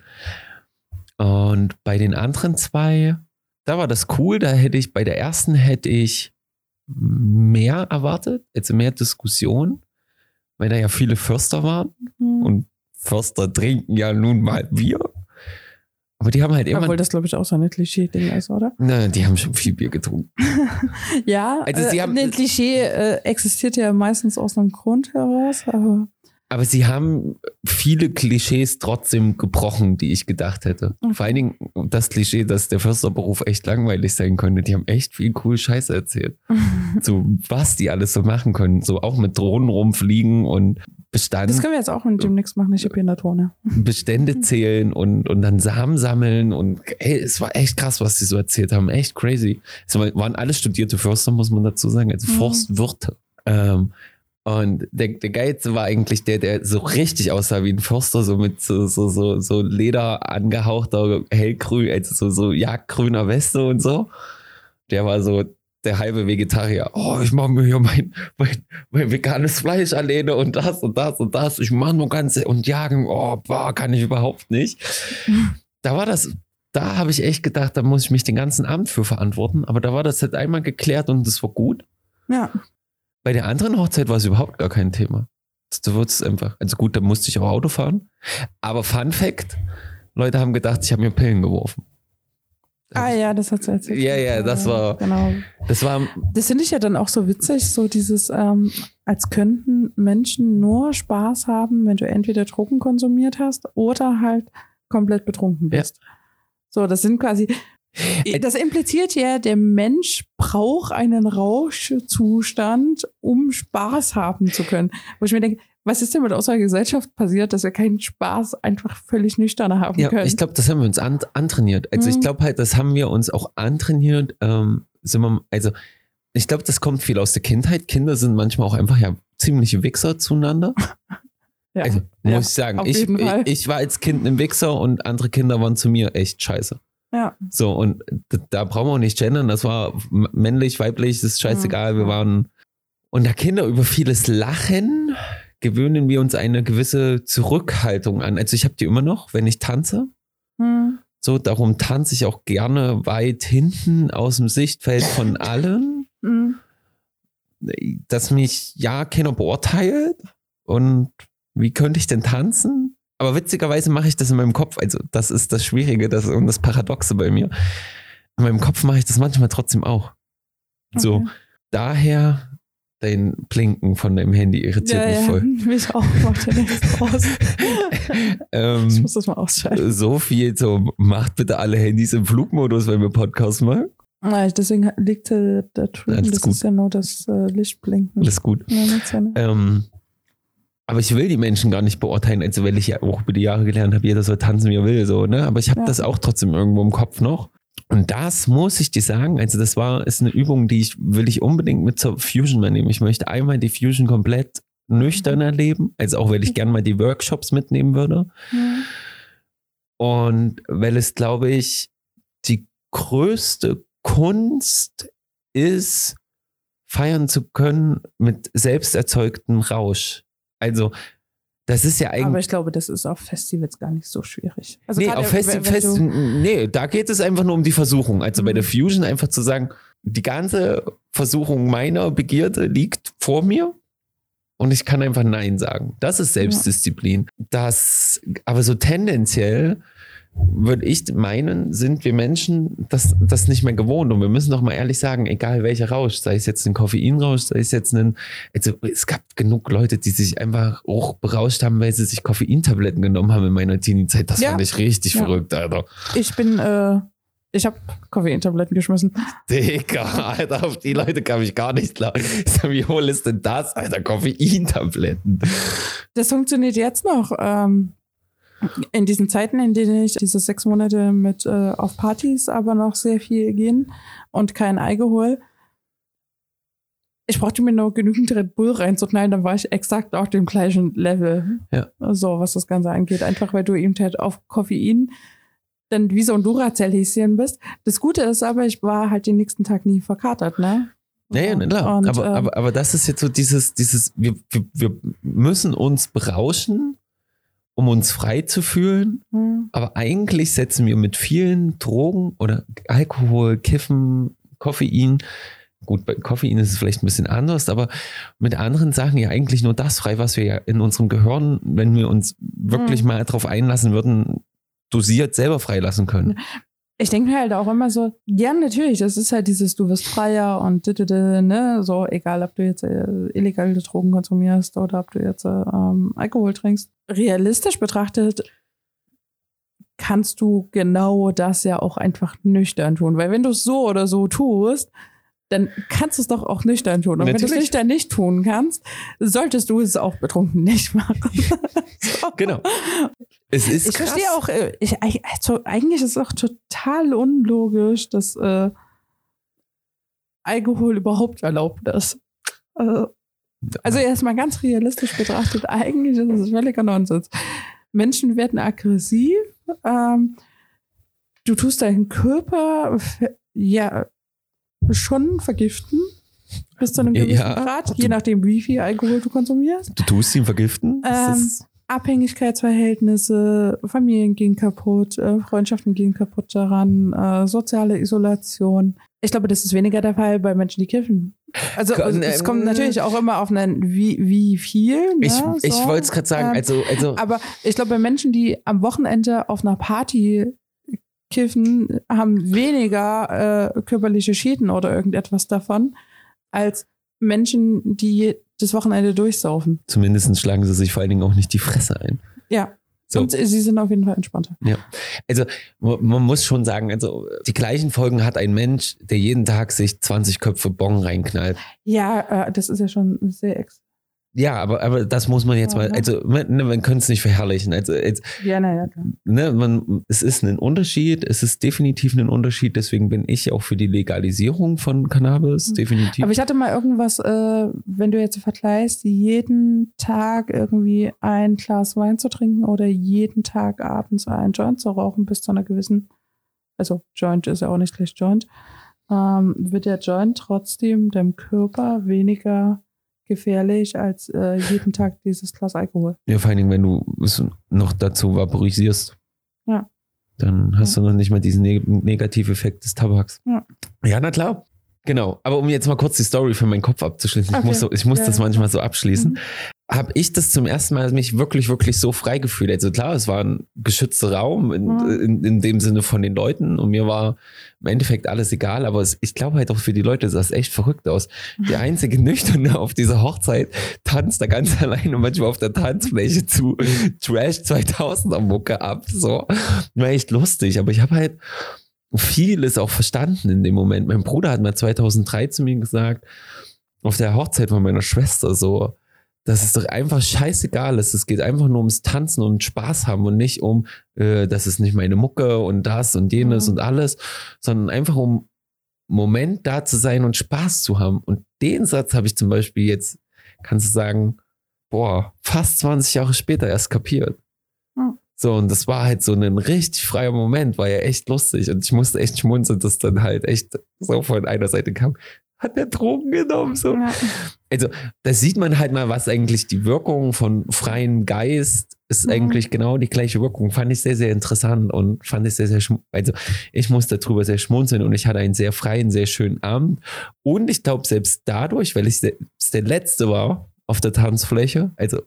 Und bei den anderen zwei, da war das cool. Da hätte ich, bei der ersten hätte ich mehr erwartet, also mehr Diskussion, weil da ja viele Förster waren. Hm. Und Förster trinken ja nun mal Bier. Aber die haben halt immer. Obwohl das, glaube ich, auch so ein Klischee-Ding ist, oder? Na, die haben schon viel Bier getrunken. Ja, Also sie äh, haben- ein Klischee äh, existiert ja meistens aus einem Grund heraus, aber aber sie haben viele Klischees trotzdem gebrochen, die ich gedacht hätte. Okay. Vor allen Dingen das Klischee, dass der Försterberuf echt langweilig sein könnte. Die haben echt viel cool Scheiße erzählt. so, was die alles so machen können. So auch mit Drohnen rumfliegen und Bestand, Das können wir jetzt auch mit demnächst machen. Ich habe hier eine Drohne. Bestände zählen und, und dann Samen sammeln. Und ey, es war echt krass, was sie so erzählt haben. Echt crazy. Es waren alles studierte Förster, muss man dazu sagen. Also Mhm. Forstwirte. Ähm, und der, der Geilste war eigentlich der, der so richtig aussah wie ein Förster, so mit so, so, so, so Leder angehauchter hellgrün, also so, so jagdgrüner Weste und so. Der war so der halbe Vegetarier. Oh, ich mache mir hier mein, mein, mein veganes Fleisch alleine und das und das und das. Ich mache nur ganze und jagen. Oh, boah, kann ich überhaupt nicht. Da war das, da habe ich echt gedacht, da muss ich mich den ganzen Abend für verantworten. Aber da war das halt einmal geklärt und das war gut. Ja. Bei der anderen Hochzeit war es überhaupt gar kein Thema. Da wurde es einfach. Also gut, da musste ich auch Auto fahren. Aber Fun Fact: Leute haben gedacht, ich habe mir Pillen geworfen. Ah ja, das hat sie erzählt. Ja, ja, das war- Genau. Das war, Das finde ich ja dann auch so witzig, so dieses, ähm, als könnten Menschen nur Spaß haben, wenn du entweder Drogen konsumiert hast oder halt komplett betrunken Ja. bist. So, das sind quasi, das impliziert ja, der Mensch braucht einen Rauschzustand, um Spaß haben zu können. Wo ich mir denke, was ist denn mit unserer Gesellschaft passiert, dass wir keinen Spaß einfach völlig nüchtern haben ja, können? ich glaube, das haben wir uns an, antrainiert. Also ich Mhm. glaube halt, das haben wir uns auch antrainiert. Ähm, sind wir, also ich glaube, das kommt viel aus der Kindheit. Kinder sind manchmal auch einfach ja ziemliche Wichser zueinander. ja. Also muss Ja, ich sagen, ich, ich, ich war als Kind ein Wichser und andere Kinder waren zu mir echt scheiße. Ja. So, und da, brauchen wir auch nicht gendern. Das war männlich, weiblich, das ist scheißegal. Wir Mhm. waren. Und da Kinder über vieles lachen, gewöhnen wir uns eine gewisse Zurückhaltung an. Also ich habe die immer noch, wenn ich tanze. Hm. So, darum tanze ich auch gerne weit hinten aus dem Sichtfeld von allen, Hm. dass mich ja keiner beurteilt. Und wie könnte ich denn tanzen? Aber witzigerweise mache ich das in meinem Kopf. Also, das ist das Schwierige das, und das Paradoxe bei mir. In meinem Kopf mache ich das manchmal trotzdem auch. So, Okay. daher dein Blinken von deinem Handy irritiert Ja, mich ja, voll. mich auch. Mach den jetzt aus. Ähm, Ich muss das mal ausschalten. so viel, so macht bitte alle Handys im Flugmodus, wenn wir Podcast machen. Ja, deswegen liegt da drüben, das gut. ist ja nur das äh, Lichtblinken. Alles gut. Ja, Ähm, aber ich will die Menschen gar nicht beurteilen, also weil ich ja auch über die Jahre gelernt habe, jeder soll tanzen, wie er will, so, ne? Aber ich habe Ja. das auch trotzdem irgendwo im Kopf noch. Und das muss ich dir sagen, also das war, ist eine Übung, die ich, will ich unbedingt mit zur Fusion nehmen. Ich möchte einmal die Fusion komplett nüchtern erleben, also auch weil ich gerne mal die Workshops mitnehmen würde. Ja. Und weil es, glaube ich, die größte Kunst ist, feiern zu können mit selbst erzeugtem Rausch. Also, das ist ja Aber eigentlich. ich glaube, das ist auf Festivals gar nicht so schwierig. Also nee, auf Festi wenn- wenn Fest, du- nee, da geht es einfach nur um die Versuchung. Also bei Mhm. der Fusion einfach zu sagen, die ganze Versuchung meiner Begierde liegt vor mir und ich kann einfach Nein sagen. Das ist Selbstdisziplin. Das, aber so tendenziell würde ich meinen, sind wir Menschen das, das nicht mehr gewohnt. Und wir müssen doch mal ehrlich sagen, egal welcher Rausch, sei es jetzt ein Koffeinrausch, sei es jetzt ein, also es gab genug Leute, die sich einfach auch berauscht haben, weil sie sich Koffeintabletten genommen haben in meiner Teenie-Zeit. Das Ja. fand ich richtig Ja. verrückt, Alter. Ich bin, äh, ich habe Koffeintabletten geschmissen. Digga, Alter, auf die Leute kam ich gar nicht klar. Ich sag, wie hohl ist denn das, Alter? Koffeintabletten. Das funktioniert jetzt noch. Ähm, in diesen Zeiten, in denen ich diese sechs Monate mit äh, auf Partys aber noch sehr viel gehen und kein Alkohol. Ich brauchte mir nur genügend Red Bull reinzuknallen, dann war ich exakt auf dem gleichen Level. Ja. So, was das Ganze angeht. Einfach weil du eben halt auf Koffein dann wie so ein Duracell-Häschen bist. Das Gute ist aber, ich war halt den nächsten Tag nie verkatert, ne? Ja, ja, klar. Und, aber, ähm, aber, aber das ist jetzt so dieses, dieses, wir, wir, wir müssen uns berauschen, um uns frei zu fühlen. hm. Aber eigentlich setzen wir mit vielen Drogen oder Alkohol, Kiffen, Koffein, gut, bei Koffein ist es vielleicht ein bisschen anders, aber mit anderen Sachen ja eigentlich nur das frei, was wir ja in unserem Gehirn, wenn wir uns wirklich Mhm. mal darauf einlassen würden, dosiert selber freilassen können. Ich denke mir halt auch immer so, ja, natürlich, das ist halt dieses, du wirst freier und ne, so, egal, ob du jetzt äh, illegale Drogen konsumierst oder ob du jetzt äh, ähm, Alkohol trinkst. Realistisch betrachtet kannst du genau das ja auch einfach nüchtern tun, weil wenn du es so oder so tust, dann kannst du es doch auch nüchtern tun. Und Natürlich. wenn du es nüchtern nicht tun kannst, solltest du es auch betrunken nicht machen. so. Genau. Es ist ich krass. verstehe auch, äh, ich, also eigentlich ist es auch total unlogisch, dass äh, Alkohol überhaupt erlaubt ist. Also, also erstmal ganz realistisch betrachtet, eigentlich ist es völliger Nonsens. Menschen werden aggressiv, ähm, du tust deinen Körper ja schon vergiften. Bis zu einem gewissen ja, Grad, je nachdem, wie viel Alkohol du konsumierst. Du tust ihn vergiften? Ähm, Abhängigkeitsverhältnisse, Familien gehen kaputt, äh, Freundschaften gehen kaputt daran, äh, soziale Isolation. Ich glaube, das ist weniger der Fall bei Menschen, die kiffen. Also, also es kommt natürlich auch immer auf einen, wie, wie viel. Ne, ich, so. ich wollte es gerade sagen, ähm, also, also. Aber ich glaube, bei Menschen, die am Wochenende auf einer Party kiffen, haben weniger äh, körperliche Schäden oder irgendetwas davon, als Menschen, die das Wochenende durchsaufen. Zumindest schlagen sie sich vor allen Dingen auch nicht die Fresse ein. Ja. So. Und sie sind auf jeden Fall entspannter. Ja. Also man muss schon sagen, also die gleichen Folgen hat ein Mensch, der jeden Tag sich 20 Köpfe Bon reinknallt. Ja, äh, das ist ja schon sehr ex ja, aber, aber das muss man jetzt ja, mal, ne? also man, ne, man könnte es nicht verherrlichen. Also jetzt, ja, naja, ne, man, es ist ein Unterschied, es ist definitiv ein Unterschied, deswegen bin ich auch für die Legalisierung von Cannabis, mhm. definitiv. Aber ich hatte mal irgendwas, äh, wenn du jetzt vergleichst, jeden Tag irgendwie ein Glas Wein zu trinken oder jeden Tag abends ein Joint zu rauchen bis zu einer gewissen, also Joint ist ja auch nicht gleich Joint, ähm, wird der Joint trotzdem dem Körper weniger gefährlich als äh, jeden Tag dieses Glas Alkohol. Ja, vor allen Dingen, wenn du es noch dazu vaporisierst. Ja. Dann hast ja. du noch nicht mal diesen neg Negativeffekt des Tabaks. Ja. ja, na klar. Genau, aber um jetzt mal kurz die Story für meinen Kopf abzuschließen, okay. ich muss, so, ich muss ja. das manchmal so abschließen. Mhm habe ich das zum ersten Mal mich wirklich, wirklich so frei gefühlt. Also klar, es war ein geschützter Raum in, mhm. in, in, dem Sinne von den Leuten und mir war im Endeffekt alles egal, aber es, ich glaube halt auch für die Leute sah es echt verrückt aus. Der einzige Nüchterne auf dieser Hochzeit tanzt da ganz alleine manchmal auf der Tanzfläche zu Trash 2000er Mucke ab. So, war echt lustig, aber ich habe halt vieles auch verstanden in dem Moment. Mein Bruder hat mal 2003 zu mir gesagt, auf der Hochzeit von meiner Schwester so, dass es doch einfach scheißegal ist. Es geht einfach nur ums Tanzen und Spaß haben und nicht um, äh, das ist nicht meine Mucke und das und jenes mhm. und alles, sondern einfach um Moment da zu sein und Spaß zu haben. Und den Satz habe ich zum Beispiel jetzt, kannst du sagen, boah, fast 20 Jahre später erst kapiert. Mhm. So, und das war halt so ein richtig freier Moment, war ja echt lustig. Und ich musste echt schmunzeln, dass dann halt echt so von einer Seite kam, hat der Drogen genommen. So. Ja. Also, da sieht man halt mal, was eigentlich die Wirkung von freiem Geist ist mhm. eigentlich genau die gleiche Wirkung. Fand ich sehr, sehr interessant und fand ich sehr, sehr, also ich musste darüber sehr schmunzeln und ich hatte einen sehr freien, sehr schönen Abend. Und ich glaube, selbst dadurch, weil ich selbst der Letzte war auf der Tanzfläche, also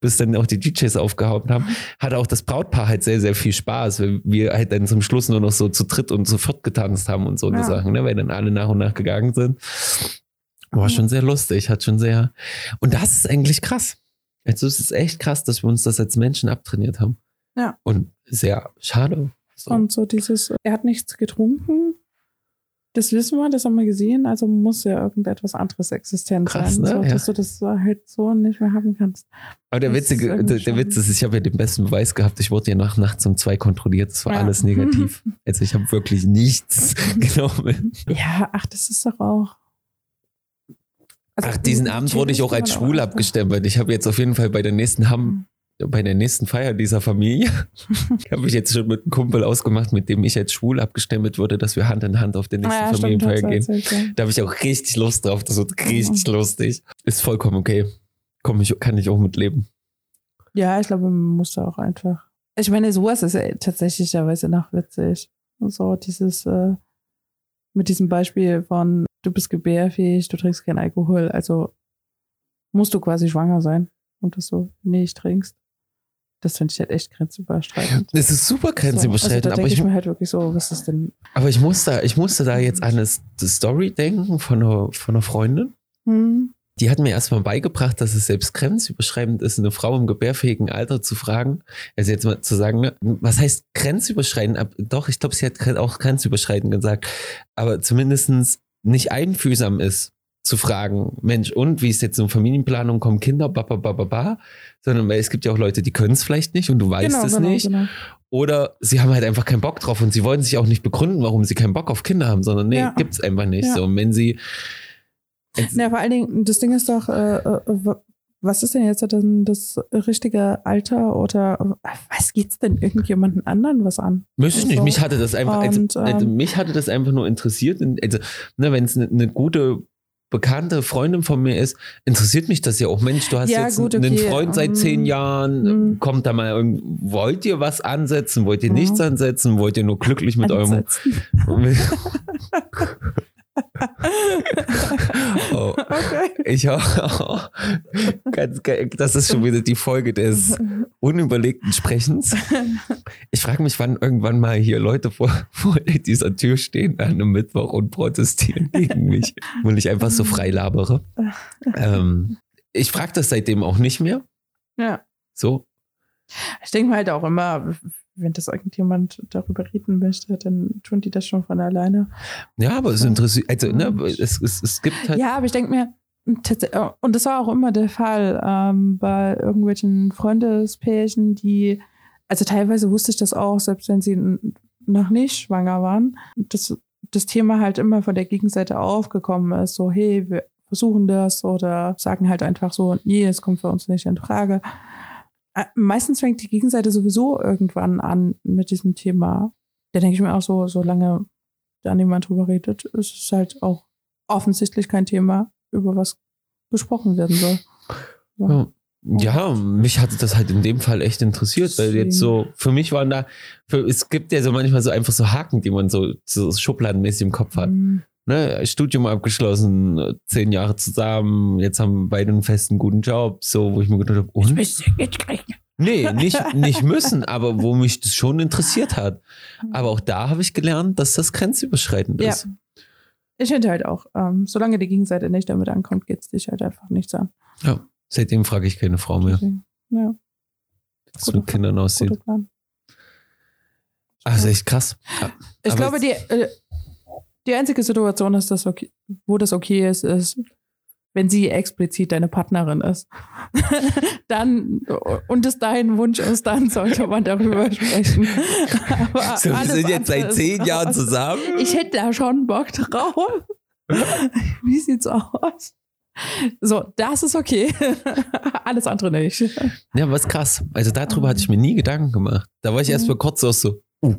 bis dann auch die DJs aufgehauen haben, hatte auch das Brautpaar halt sehr, sehr viel Spaß, weil wir halt dann zum Schluss nur noch so zu dritt und zu viert getanzt haben und so ja. eine Sachen, ne, weil dann alle nach und nach gegangen sind. War schon sehr lustig, hat schon sehr. Und das ist eigentlich krass. Also es ist echt krass, dass wir uns das als Menschen abtrainiert haben. Ja. Und sehr schade. So. Und so dieses, er hat nichts getrunken, das wissen wir, das haben wir gesehen, also muss ja irgendetwas anderes existent Krass, sein, ne? so, ja. dass du das halt so nicht mehr haben kannst. Aber der, Witzige, der, der Witz ist, ich habe ja den besten Beweis gehabt, ich wurde ja nach nachts um zwei kontrolliert, das war ja. alles negativ. also ich habe wirklich nichts genommen. Ja, ach, das ist doch auch. Also, ach, diesen Abend wurde ich auch als schwul abgestempelt. Ich habe jetzt auf jeden Fall bei der nächsten Ham mhm bei der nächsten Feier dieser Familie habe ich jetzt schon mit einem Kumpel ausgemacht, mit dem ich als schwul abgestempelt wurde, dass wir Hand in Hand auf den nächsten ja, Familienfeier gehen. Ja. Da habe ich auch richtig Lust drauf. Das wird richtig ja. lustig. Ist vollkommen okay. Komm, ich, kann ich auch mitleben. Ja, ich glaube, man muss da auch einfach. Ich meine, sowas ist ja tatsächlicherweise noch witzig. So dieses äh, mit diesem Beispiel von du bist gebärfähig, du trinkst keinen Alkohol, also musst du quasi schwanger sein und das so nicht trinkst. Das finde ich halt echt grenzüberschreitend. Das ist super grenzüberschreitend, so, also da aber ich, ich mir halt wirklich so, was ist denn? aber ich musste, ich musste da jetzt an eine Story denken von einer, von einer Freundin. Hm? Die hat mir erstmal beigebracht, dass es selbst grenzüberschreitend ist, eine Frau im gebärfähigen Alter zu fragen. Also jetzt mal zu sagen, ne, was heißt grenzüberschreitend? Doch, ich glaube, sie hat auch grenzüberschreitend gesagt. Aber zumindestens nicht einfühlsam ist, zu fragen, Mensch, und wie ist jetzt in Familienplanung, kommen Kinder, ba, ba, ba, ba, ba. Sondern weil es gibt ja auch Leute, die können es vielleicht nicht und du weißt genau, es genau, nicht. genau. Oder sie haben halt einfach keinen Bock drauf und sie wollen sich auch nicht begründen, warum sie keinen Bock auf Kinder haben, sondern nee, Ja. gibt's einfach nicht. Ja. So, und wenn sie Ja, vor allen Dingen, das Ding ist doch, äh, äh, was ist denn jetzt denn das richtige Alter oder was geht's denn irgendjemanden anderen was an? Weiß ich nicht, So. mich hatte das einfach, also, Und, ähm, also mich hatte das einfach nur interessiert. Also, ne, wenn es eine ne gute bekannte Freundin von mir ist, interessiert mich das ja auch. Mensch, du hast Ja, jetzt gut, einen okay. Freund seit zehn Mm. Jahren, Mm. kommt da mal wollt ihr was ansetzen, wollt ihr nichts ansetzen, wollt ihr nur glücklich mit eurem Ansetzen. oh, Okay. ich auch. Ganz, das ist schon wieder die Folge des unüberlegten Sprechens. Ich frage mich, wann irgendwann mal hier Leute vor, vor dieser Tür stehen an einem Mittwoch und protestieren gegen mich, weil ich einfach so frei labere. Ähm, ich frage das seitdem auch nicht mehr. Ja. So, Ich denke mir halt auch immer, wenn das irgendjemand darüber reden möchte, dann tun die das schon von alleine. ja, aber es interessiert, also ne, es, es, es gibt halt. Ja, aber ich denke mir, äh, und das war auch immer der Fall ähm, bei irgendwelchen Freundespärchen, die, also teilweise wusste ich das auch, selbst wenn sie noch nicht schwanger waren, dass das Thema halt immer von der Gegenseite aufgekommen ist, so, hey, wir versuchen das oder sagen halt einfach so, nee, es kommt für uns nicht in Frage. Äh, Meistens fängt die Gegenseite sowieso irgendwann an mit diesem Thema. Da denke ich mir auch so, solange da niemand drüber redet, ist es halt auch offensichtlich kein Thema, über was besprochen werden soll. Ja. Ja, mich hatte das halt in dem Fall echt interessiert, weil jetzt so, für mich waren da, für, es gibt ja so manchmal so einfach so Haken, die man so, so schubladenmäßig im Kopf hat. Mhm. Ne, Studium abgeschlossen, zehn Jahre zusammen, jetzt haben wir beide einen festen, guten Job, so, wo ich mir gedacht habe, und? Jetzt kriegen. Nee, nicht, nicht müssen, aber wo mich das schon interessiert hat. Aber auch da habe ich gelernt, dass das grenzüberschreitend Ja. ist. Ich finde halt auch, ähm, solange die Gegenseite nicht damit ankommt, geht es dich halt einfach nichts an. Ja, seitdem frage ich keine Frau mehr, ja, wie es mit Kindern aussieht. Plan. Ist echt krass. Ja, Ich aber glaube, die, äh, die einzige Situation ist, dass okay, wo das okay ist, ist, wenn sie explizit deine Partnerin ist. dann, und es dein Wunsch ist, dann sollte man darüber sprechen. So, wir sind jetzt seit zehn Jahren zusammen. Ich hätte da schon Bock drauf. Wie sieht's aus? So, das ist okay. Alles andere nicht. Ja, was krass. Also darüber hatte ich mir nie Gedanken gemacht. Da war ich erst Mhm. mal kurz so, so uh,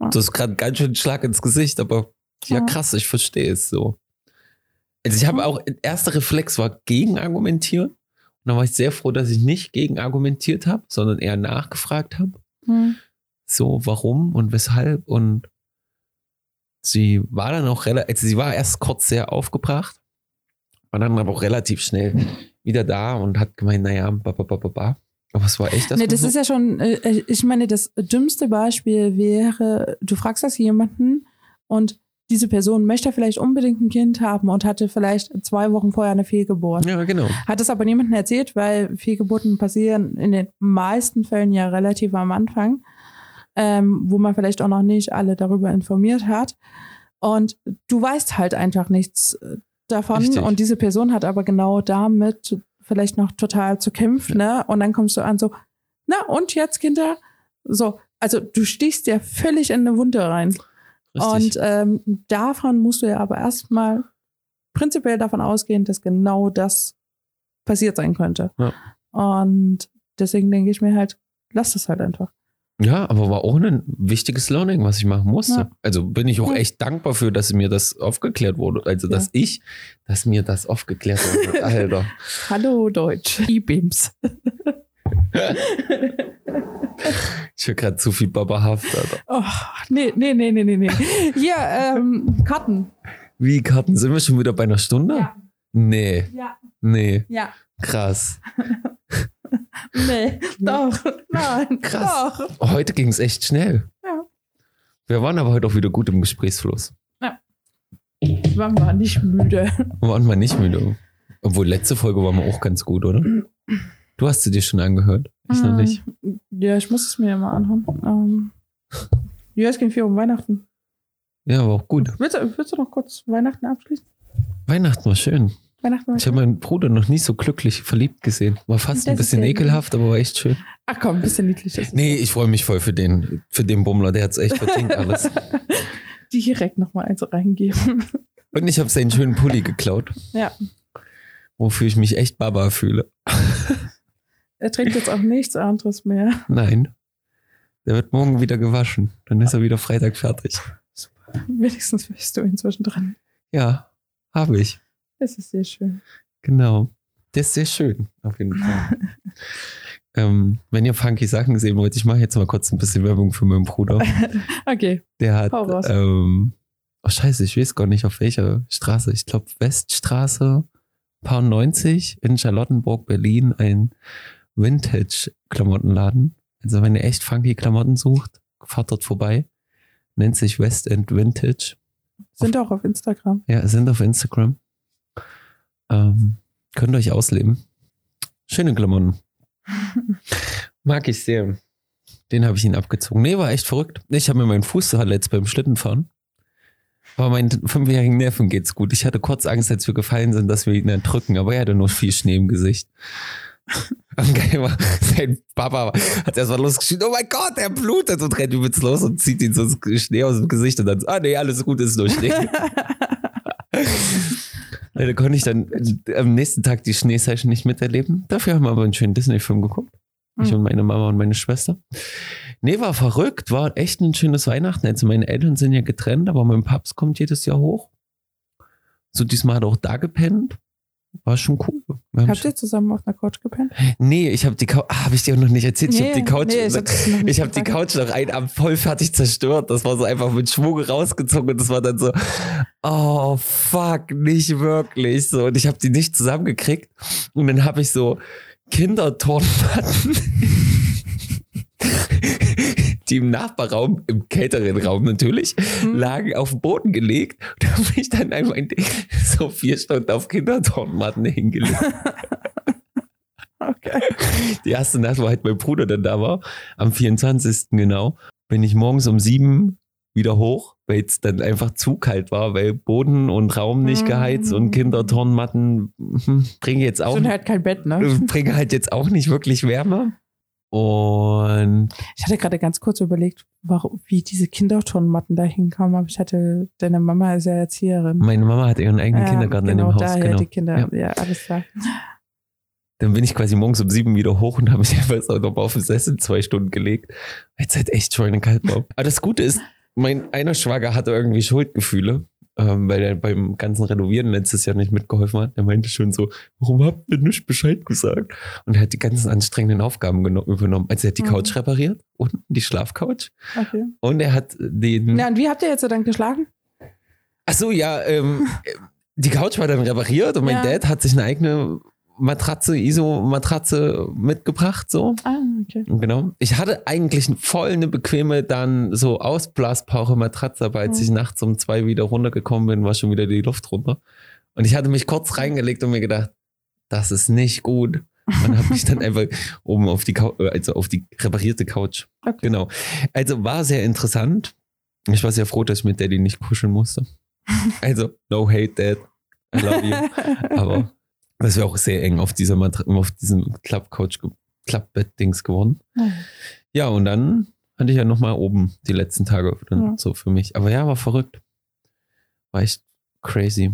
das ist gerade ganz schön Schlag ins Gesicht, aber ja, krass, ich verstehe es so. Also ich habe auch, erster Reflex war gegen argumentieren. Und dann war ich sehr froh, dass ich nicht gegen argumentiert habe, sondern eher nachgefragt habe. Hm. So, warum und weshalb. Und sie war dann auch relativ, also sie war erst kurz sehr aufgebracht, war dann aber auch relativ schnell wieder da und hat gemeint, naja, ba, ba, ba, ba, ba. Aber es war echt das. Nee, das ist ja schon, äh, ich meine, das dümmste Beispiel wäre, du fragst das jemanden und diese Person möchte vielleicht unbedingt ein Kind haben und hatte vielleicht zwei Wochen vorher eine Fehlgeburt. Ja, genau. Hat es aber niemandem erzählt, weil Fehlgeburten passieren in den meisten Fällen ja relativ am Anfang, ähm, wo man vielleicht auch noch nicht alle darüber informiert hat. Und du weißt halt einfach nichts äh, davon. Richtig. Und diese Person hat aber genau damit vielleicht noch total zu kämpfen. Ne? Und dann kommst du an so, na und jetzt Kinder? So, also du stichst ja völlig in eine Wunde rein. Richtig. Und ähm, davon musst du ja aber erstmal prinzipiell davon ausgehen, dass genau das passiert sein könnte. Ja. Und deswegen denke ich mir halt, lass das halt einfach. ja, aber war auch ein wichtiges Learning, was ich machen musste. Ja. Also bin ich auch Ja. echt dankbar für, dass mir das aufgeklärt wurde. Also, dass ich, dass mir das aufgeklärt wurde. Alter. Hallo Deutsch. E-Beams. Ich höre gerade zu viel babahaft, Alter. Oh, nee, nee, nee, nee, nee, nee. Hier, ähm, Karten. Wie Karten? Sind wir schon wieder bei einer Stunde? Ja. Nee, Ja, nee. ja. Krass. nee, doch, nein, Krass. doch. Heute ging es echt schnell. Ja. Wir waren aber heute auch wieder gut im Gesprächsfluss. Man war nicht müde. Wir waren mal nicht müde. Obwohl, letzte Folge waren wir auch ganz gut, oder? Du hast sie dir schon angehört. Ich noch nicht. Ja, ich muss es mir ja mal anhören. Ähm, ja, es ging viel um Weihnachten. Ja, aber auch gut. Willst du, willst du noch kurz Weihnachten abschließen? Weihnachten war schön. Weihnachten war Ich habe meinen Bruder noch nie so glücklich verliebt gesehen. War fast ein Das bisschen ekelhaft, aber war echt schön. Ach komm, ein bisschen niedlich. ist. Nee, ich freue mich voll für den, für den Bummler. Der hat es echt verdient alles. Direkt nochmal eins reingeben. Und ich habe seinen schönen Pulli geklaut, ja. wofür ich mich echt Baba fühle. Er trägt jetzt auch nichts anderes mehr. Nein. Der wird morgen wieder gewaschen. Dann ist er wieder Freitag fertig. Wenigstens bist du inzwischen dran. Ja, habe ich. Das ist sehr schön. Genau. Das ist sehr schön, auf jeden Fall. ähm, wenn ihr funky Sachen sehen wollt, ich mache jetzt mal kurz ein bisschen Werbung für meinen Bruder. Okay. Der hat, ähm, oh scheiße, ich weiß gar nicht auf welcher Straße. Ich glaube Weststraße, Paar 90 in Charlottenburg, Berlin, ein Vintage-Klamottenladen. Also wenn ihr echt funky Klamotten sucht, fahrt dort vorbei. Nennt sich West End Vintage. Sind auch auf Instagram. Ja, sind auf Instagram. Ähm, könnt euch ausleben. Schöne Klamotten. Mag ich sehr. Den habe ich ihn abgezogen. Nee, war echt verrückt. Ich habe mir meinen Fuß verletzt beim Schlittenfahren. Aber meinen fünfjährigen Neffen geht's gut. Ich hatte kurz Angst, als wir gefallen sind, dass wir ihn dann drücken, aber er hatte nur viel Schnee im Gesicht. Sein Papa hat erst mal losgeschrien, oh mein Gott, er blutet und rennt übelst los und zieht ihn so Schnee aus dem Gesicht und dann ah nee, alles gut, ist nur Schnee. Da konnte ich dann am nächsten Tag die Schneesession nicht miterleben. Dafür haben wir aber einen schönen Disney-Film geguckt. Ich Mhm. und meine Mama und meine Schwester. Nee, war verrückt, war echt ein schönes Weihnachten. Also meine Eltern sind ja getrennt, aber mein Paps kommt jedes Jahr hoch. So diesmal hat er auch da gepennt. War schon cool. Habt ihr zusammen auf einer Couch gepennt? nee, ich habe die Couch, ah, habe ich dir auch noch nicht erzählt. ich habe die Couch, nee, ich habe die. Couch noch einen Abend voll fertig zerstört. Das war so einfach mit Schwung rausgezogen und das war dann so, oh fuck, nicht wirklich. So, und ich habe die nicht zusammengekriegt. Und dann habe ich so Kinderturnmatten, die im Nachbarraum, im Catering-Raum natürlich, Hm. lagen auf den Boden gelegt. Und habe ich dann einfach so vier Stunden auf Kinderturnmatten hingelegt. Okay. Die erste Nacht, wo halt mein Bruder dann da war, am 24. genau, bin ich morgens um sieben wieder hoch, weil es dann einfach zu kalt war, weil Boden und Raum nicht geheizt und Kinderturnmatten hm, bringen jetzt auch Sind halt kein Bett, ne? bringen halt jetzt auch nicht wirklich Wärme. Und Ich hatte gerade ganz kurz überlegt, warum, wie diese Kinderturnmatten da hinkommen, aber ich hatte, deine Mama ist ja Erzieherin. meine Mama hat ihren eigenen Ja, Kindergarten genau, in dem Haus. daher Genau. die Kinder, Ja. ja, alles klar. Dann bin ich quasi morgens um sieben wieder hoch und habe mich einfach so nochmal auf den Sessel zwei Stunden gelegt. Es halt echt schon kalt war. Aber das Gute ist, mein einer Schwager hatte irgendwie Schuldgefühle, ähm, weil er beim ganzen Renovieren letztes Jahr nicht mitgeholfen hat. Er meinte schon so, warum habt ihr nicht Bescheid gesagt? Und er hat die ganzen anstrengenden Aufgaben übernommen. Also er hat die Mhm. Couch repariert, unten die Schlafcouch. Okay. Und er hat den... Na, und wie habt ihr jetzt so dann geschlagen? Ach so, ja, ähm, die Couch war dann repariert und mein Ja. Dad hat sich eine eigene Matratze, ISO-Matratze mitgebracht, so. Ah, okay. Genau. Ich hatte eigentlich voll eine bequeme dann so ausblasbare Matratze, aber als Mhm. ich nachts um zwei wieder runtergekommen bin, war schon wieder die Luft runter. Und ich hatte mich kurz reingelegt und mir gedacht, das ist nicht gut. Und habe mich dann einfach oben auf die Couch, also auf die reparierte Couch. okay. Genau. Also war sehr interessant. Ich war sehr froh, dass ich mit Daddy nicht kuscheln musste. Also, no hate, Dad. I love you. Aber das wäre auch sehr eng auf dieser Matra auf diesem Club-Couch, ge- Clubbett-Dings geworden. Ja. Ja, und dann hatte ich ja nochmal oben die letzten Tage Ja. so für mich. Aber ja, war verrückt. War echt crazy.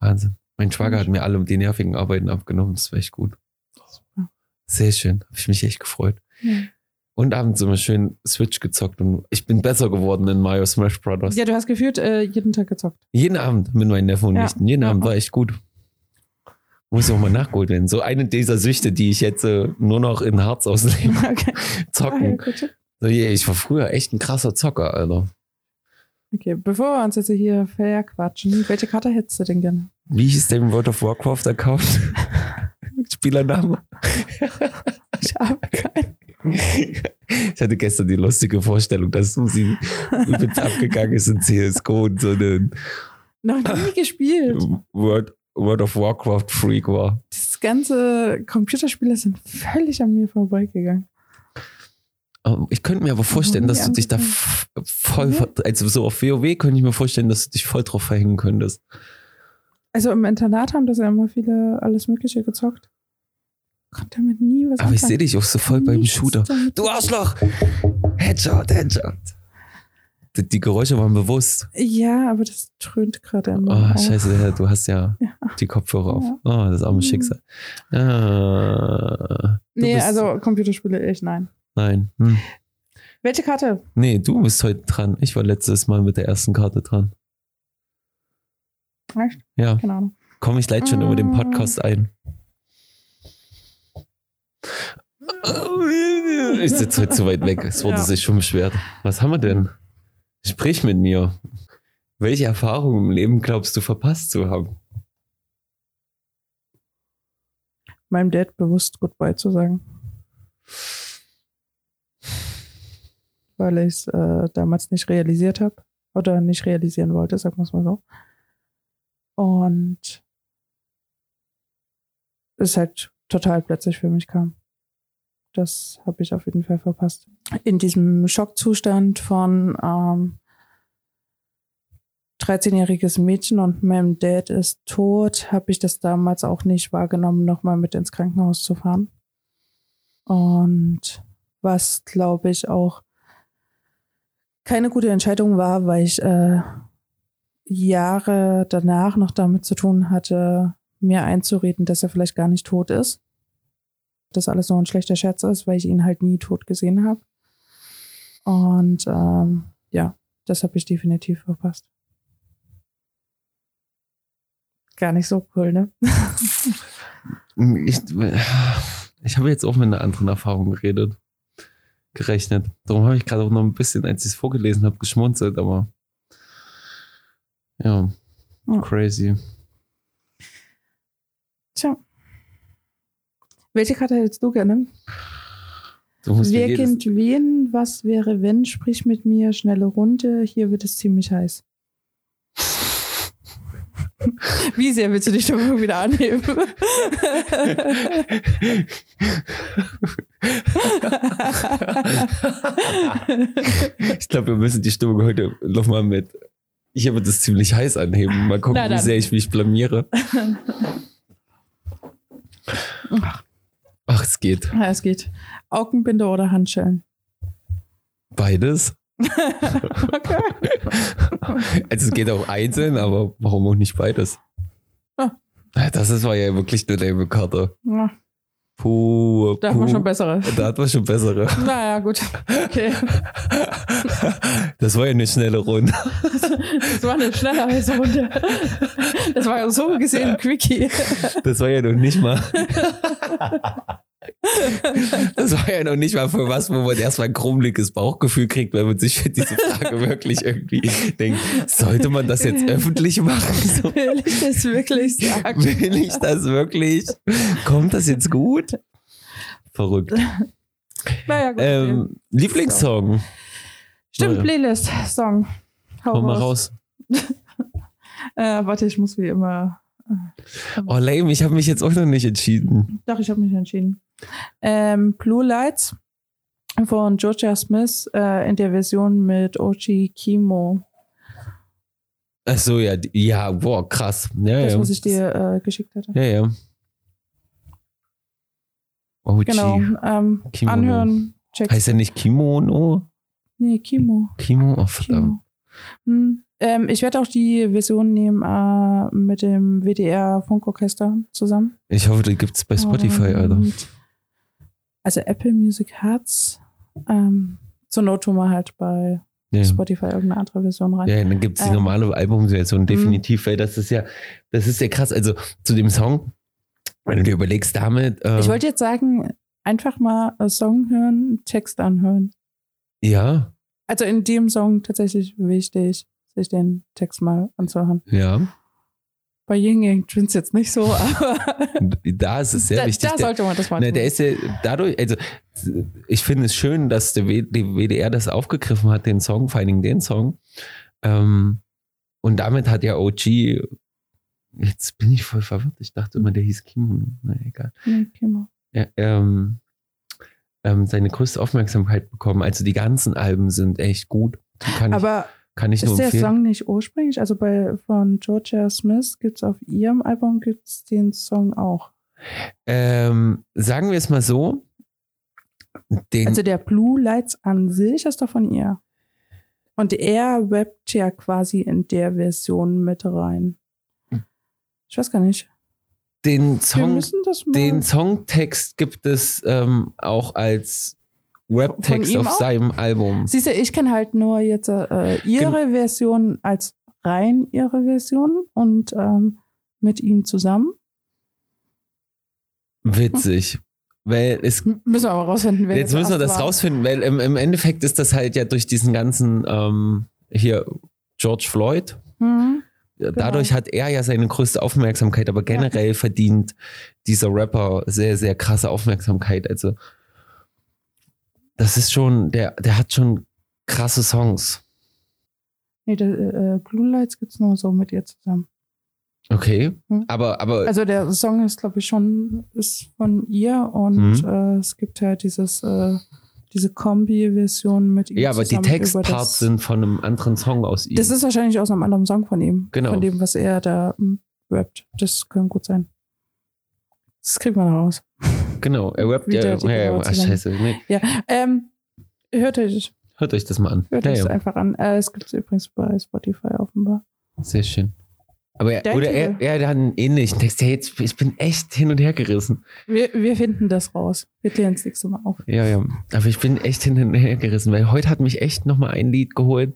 Wahnsinn. Mein Schwager hat mir alle die nervigen Arbeiten abgenommen. Das war echt gut. Super. Sehr schön. Habe ich mich echt gefreut. Ja. Und abends immer schön Switch gezockt und ich bin besser geworden in Mario Smash Brothers. Ja, du hast gefühlt äh, jeden Tag gezockt. Jeden Abend mit meinen Neffen und Ja. Nichten. Jeden Ja. Abend war echt gut. Muss ich auch mal nachgeholt werden. So eine dieser Süchte, die ich jetzt äh, nur noch in Harz auslebe. Okay. Zocken. Ah. So, yeah, ich war früher echt ein krasser Zocker, Alter. okay, bevor wir uns jetzt hier verquatschen, welche Karte hättest du denn gerne? Wie hieß der im World of Warcraft Account? Spielername? Ich habe keinen. Ich hatte gestern die lustige Vorstellung, dass Susi übelst abgegangen ist in CSGO und so ein Noch nie gespielt. World, World of Warcraft Freak war. Das ganze Computerspiele sind völlig an mir vorbeigegangen. Ich könnte mir aber vorstellen, dass du dich da voll, ver- also so auf WoW könnte ich mir vorstellen, dass du dich voll drauf verhängen könntest. Also im Internat haben das ja immer viele alles Mögliche gezockt. Konnte damit nie was Aber ich sehe anfangen. dich auch so voll beim Shooter. Du Arschloch! Headshot, Headshot. Die, die Geräusche waren bewusst. Ja, aber das dröhnt gerade immer. Oh, auf. scheiße, ja, du hast ja, Ja. die Kopfhörer auf. Ja. Oh, das arme Mhm. Schicksal. Ah, du Nee, also Computerspiele ich, nein. Nein. Hm. Welche Karte? Nee, du bist heute dran. Ich war letztes Mal mit der ersten Karte dran. Echt? Ja, Keine Ahnung. komme ich leid schon über den Mm. Podcast ein. Ich sitze heute zu weit weg. Es wurde Ja. sich schon beschwert. Was haben wir denn? Sprich mit mir. Welche Erfahrungen im Leben glaubst du verpasst zu haben? Meinem Dad bewusst Goodbye zu sagen. Weil ich es äh, damals nicht realisiert habe. Oder nicht realisieren wollte, sagen wir es mal so. Und es halt total plötzlich für mich kam. Das habe ich auf jeden Fall verpasst. In diesem Schockzustand von ähm, 13-jähriges Mädchen und meinem Dad ist tot, habe ich das damals auch nicht wahrgenommen, nochmal mit ins Krankenhaus zu fahren. Und was, glaube ich, auch keine gute Entscheidung war, weil ich äh, Jahre danach noch damit zu tun hatte, mir einzureden, dass er vielleicht gar nicht tot ist. Dass alles nur ein schlechter Scherz ist, weil ich ihn halt nie tot gesehen habe. Und ähm, ja, das habe ich definitiv verpasst. Gar nicht so cool, ne? Ich, ich habe jetzt auch mit einer anderen Erfahrung geredet, gerechnet. Darum habe ich gerade auch noch ein bisschen, als ich es vorgelesen habe, geschmunzelt, aber ja, Ja. crazy. Tja. Welche Karte hättest du gerne? Du Wer kennt wen? Was wäre wenn? Sprich mit mir, schnelle Runde. Hier wird es ziemlich heiß. Wie sehr willst du dich doch wieder anheben? ich glaube, wir müssen die Stimmung heute nochmal mit. Ich habe das ziemlich heiß anheben. Mal gucken, Na wie sehr ich mich blamiere. Ach, es geht. ja, es geht. Augenbinde oder Handschellen? Beides. Okay. Also es geht auch einzeln, aber warum auch nicht beides? Ah. Das ist, war ja wirklich eine lame Karte. Ja, Puh, da haben wir puh. schon bessere. Da hat man schon bessere. Naja, gut. Okay. Das war ja eine schnelle Runde. Das war eine schnelle heiße Runde. Das war ja so gesehen ein Quickie. Das war ja noch nicht mal. Das war ja noch nicht mal für was, wo man erstmal ein krummeliges Bauchgefühl kriegt, wenn man sich für diese Frage wirklich irgendwie denkt, sollte man das jetzt öffentlich machen? So, Will ich das wirklich sagen? will ich das wirklich? Kommt das jetzt gut? Verrückt. Naja, gut. Ähm, Lieblingssong. Stimmt, Leute. Playlist, Song. Hau, Hau mal raus. raus. Äh, warte, ich muss wie immer. Oh, lame, ich habe mich jetzt auch noch nicht entschieden. Doch, ich habe mich entschieden. Ähm, Blue Lights von Georgia Smith äh, in der Version mit Ochi Kimo. Ach so, ja, ja, boah, krass. Ja, Das, ja. was ich dir äh, geschickt hatte. Ja, ja. Oh, Genau. Ähm, anhören, check. Heißt er nicht Kimono? Nee, Kimo. Kimo? Oh, verdammt. Kimo. Hm. Ähm, ich werde auch die Version nehmen äh, mit dem WDR Funkorchester zusammen. Ich hoffe, die gibt's bei Spotify, Alter. Also Apple Music hat's. Ähm, zur Not tun wir halt bei Ja. Spotify irgendeine andere Version rein. Ja, dann gibt's die Ähm. normale Albumversion definitiv, weil das ist ja, das ist ja krass. Also zu dem Song, wenn du dir überlegst, damit, ähm, Ich wollte jetzt sagen, einfach mal einen Song hören, Text anhören. ja, Also in dem Song tatsächlich wichtig, sich den Text mal anzuhören. ja, Bei Ying Yang Twins jetzt nicht so, aber Da ist es sehr da, wichtig. da sollte man das mal ne, der ist ja dadurch, also ich finde es schön, dass der WDR das aufgegriffen hat, den Song, Dingen den Song. Ähm, und damit hat ja OG, jetzt bin ich voll verwirrt, ich dachte immer, der hieß Kimono. Na egal. Nee, mal. Ja, ähm, ähm, seine größte Aufmerksamkeit bekommen. Also die ganzen Alben sind echt gut. Die kann ich, ich nur ist der empfehlen. Song nicht ursprünglich? Also bei von Georgia Smith gibt es auf ihrem Album gibt's den Song auch. Ähm, sagen wir es mal so. Den, Also der Blue Lights an sich ist doch von ihr. Und er rappt ja quasi in der Version mit rein. Ich weiß gar nicht. den Song. Den Songtext gibt es ähm, auch als Rap-Text auf auch? seinem Album. Siehst du, ich kenne halt nur jetzt äh, ihre Version als rein ihre Version und ähm, mit ihm zusammen. Witzig. Weil es, Müssen wir aber rausfinden, wer jetzt müssen wir das war. rausfinden, weil im, im Endeffekt ist das halt ja durch diesen ganzen, ähm, hier, George Floyd. Mhm. Dadurch hat er ja seine größte Aufmerksamkeit, aber generell verdient dieser Rapper sehr, sehr krasse Aufmerksamkeit. Also, das ist schon, der, der hat schon krasse Songs. Nee, der, äh, Blue Lights gibt es nur so mit ihr zusammen. Okay. Hm. Aber, aber Also der Song ist, glaube ich, schon ist von ihr und Mhm. äh, es gibt halt dieses, äh, diese Kombi-Version mit ihm ja, aber die Textparts sind von einem anderen Song aus ihm. Das ist wahrscheinlich aus einem anderen Song von ihm. Genau. Von dem, was er da hm, rappt. Das kann gut sein. Das kriegt man raus. Genau, er rappt ja. ja, ja ach, zusammen- scheiße. Nee, Ähm, hört euch, hört euch das mal an. hört Ja, euch ja, einfach an. Äh, es gibt es übrigens bei Spotify offenbar. sehr schön. Aber er, Der oder er, er hat einen ähnlichen Text. Ja, jetzt, ich bin echt hin und her gerissen. Wir, wir finden das raus. Wir klären es nächste Mal auf. Ja, ja. Aber ich bin echt hin und her gerissen, weil heute hat mich echt nochmal ein Lied geholt.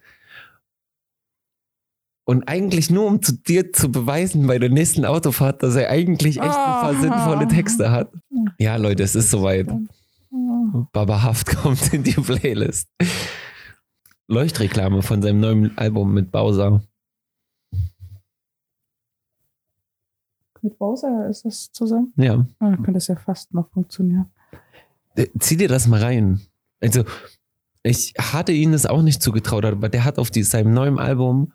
Und eigentlich nur, um zu dir zu beweisen bei der nächsten Autofahrt, dass er eigentlich echt ein paar Ah. sinnvolle Texte hat. Ja, Leute, es ist soweit. Oh. Baba Haft kommt in die Playlist. Leuchtreklame von seinem neuen Album mit Bowser. Mit Bowser ist das zusammen? Ja. Ah, dann könnte das ja fast noch funktionieren. Äh, Zieh dir das mal rein. Also, ich hatte ihm das auch nicht zugetraut, aber der hat auf die, seinem neuen Album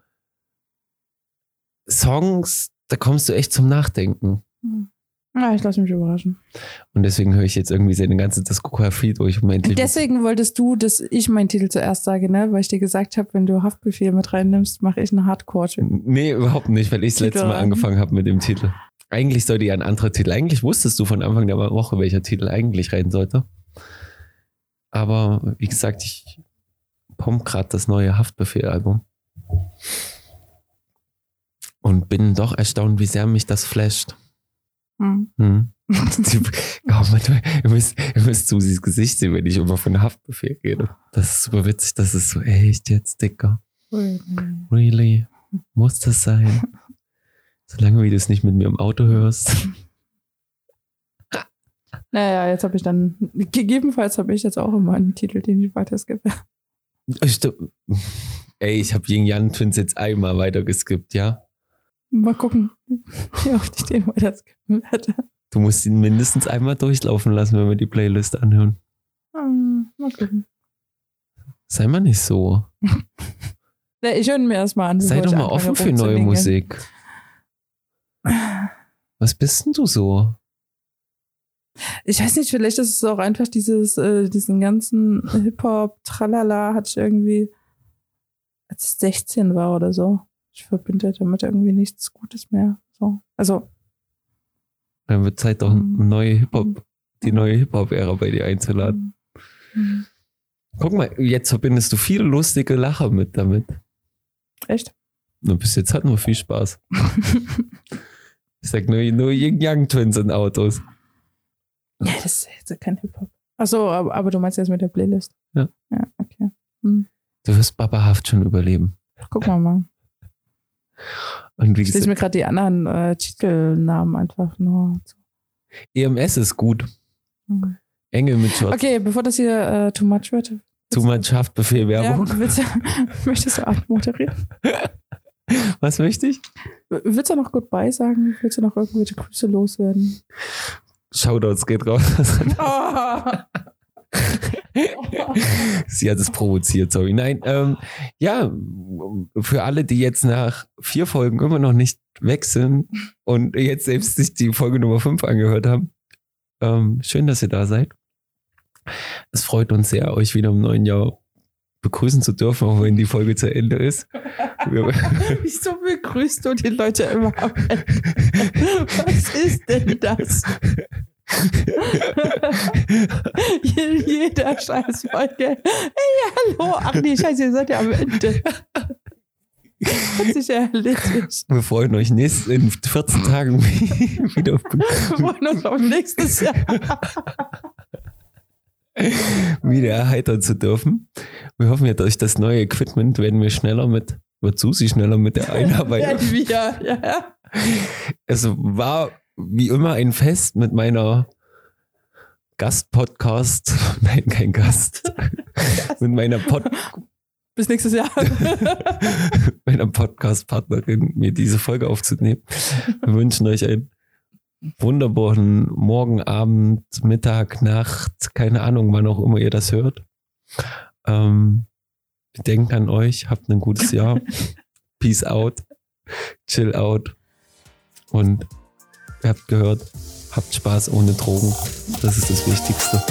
Songs, da kommst du echt zum Nachdenken. Hm. Ja, ich lasse mich überraschen. Und deswegen höre ich jetzt irgendwie seine ganze Diskografie durch. Um endlich Deswegen wolltest du, dass ich meinen Titel zuerst sage, ne? Weil ich dir gesagt habe, wenn du Haftbefehl mit reinnimmst, mache ich einen hardcore Nee, überhaupt nicht, weil ich das letzte Mal angefangen habe mit dem Titel. Eigentlich sollte ja ein anderer Titel. Eigentlich wusstest du von Anfang der Woche, welcher Titel eigentlich rein sollte. Aber wie gesagt, ich pump gerade das neue Haftbefehl-Album. Und bin doch erstaunt, wie sehr mich das flasht. Hm. Hm. Mann, du- ihr müsst, ihr müsst Susis Gesicht sehen, wenn ich immer von Haftbefehl rede. Das ist super witzig. Das ist so, echt jetzt, Dicker. Really? Muss das sein? Solange wie du es nicht mit mir im Auto hörst. Naja, jetzt habe ich dann, gegebenenfalls habe ich jetzt auch immer einen Titel, den ich weiterskippe. Ey, ich habe Yin Yang Twins jetzt einmal weitergeskippt, ja? Mal gucken, wie oft ich den weiterskippen werde. Du musst ihn mindestens einmal durchlaufen lassen, wenn wir die Playlist anhören. Hm, Mal gucken. Sei mal nicht so. Ja, ich höre ihn mir erstmal an. Sei doch mal offen für neue. Musik. Was bist denn du so? Ich weiß nicht, vielleicht ist es auch einfach dieses, äh, diesen ganzen Hip-Hop, Tralala, hatte ich irgendwie, als ich 16 war oder so. Ich verbinde damit irgendwie nichts Gutes mehr. So. Also, Dann wird Zeit doch Mhm. neue Hip-Hop, die neue Hip-Hop-Ära bei dir einzuladen. hm, Guck mal, jetzt verbindest du viele lustige Lacher mit damit. echt? Und bis jetzt hatten wir viel Spaß. Ich sag nur, nur Yin Yang Twins in Autos. Ja, das ist jetzt kein Hip-Hop. Achso, aber, aber du meinst jetzt mit der Playlist? Ja. Ja, okay. Hm. Du wirst Babahaft schon überleben. Gucken wir mal. Und wie Ich gesagt, mir gerade die anderen äh, Titelnamen einfach nur. zu. EMS ist gut. Hm. Engel mit Shorts. Okay, bevor das hier äh, too much wird. Too much Haftbefehl Ja, Werbung. willst du, möchtest du abmoderieren? Was möchte ich? Willst du noch Goodbye sagen? Willst du noch irgendwelche Grüße loswerden? Shoutouts geht raus. Oh. Sie hat es provoziert, sorry. Nein, ähm, ja, für alle, die jetzt nach vier Folgen immer noch nicht weg sind und jetzt selbst sich die Folge Nummer 5 angehört haben, ähm, schön, dass ihr da seid. Es freut uns sehr, euch wieder im neuen Jahr begrüßen zu dürfen, auch wenn die Folge zu Ende ist. Wieso begrüßt du die Leute immer? Was ist denn das? Je- Jeder scheiß Folge. Hey, hallo. Ach nee, scheiße, ihr seid ja am Ende. Hat sich ja erledigt. Wir freuen euch nächst, in 14 Tagen wieder auf Wir freuen uns auf nächstes Jahr. wieder erheitern zu dürfen. Wir hoffen ja, durch das neue Equipment werden wir schneller mit, wird Susi schneller mit der Einarbeitung. Ja, ja. Es war wie immer ein Fest mit meiner Gastpodcast, nein, kein Gast, mit meiner, Pod, Bis nächstes Jahr. meiner Podcast-Partnerin, mir diese Folge aufzunehmen. Wir wünschen euch einen wunderbaren Morgen, Abend, Mittag, Nacht, keine Ahnung, wann auch immer ihr das hört. Ähm, wir denken an euch, habt ein gutes Jahr. Peace out, chill out und ihr habt gehört, habt Spaß ohne Drogen. Das ist das Wichtigste.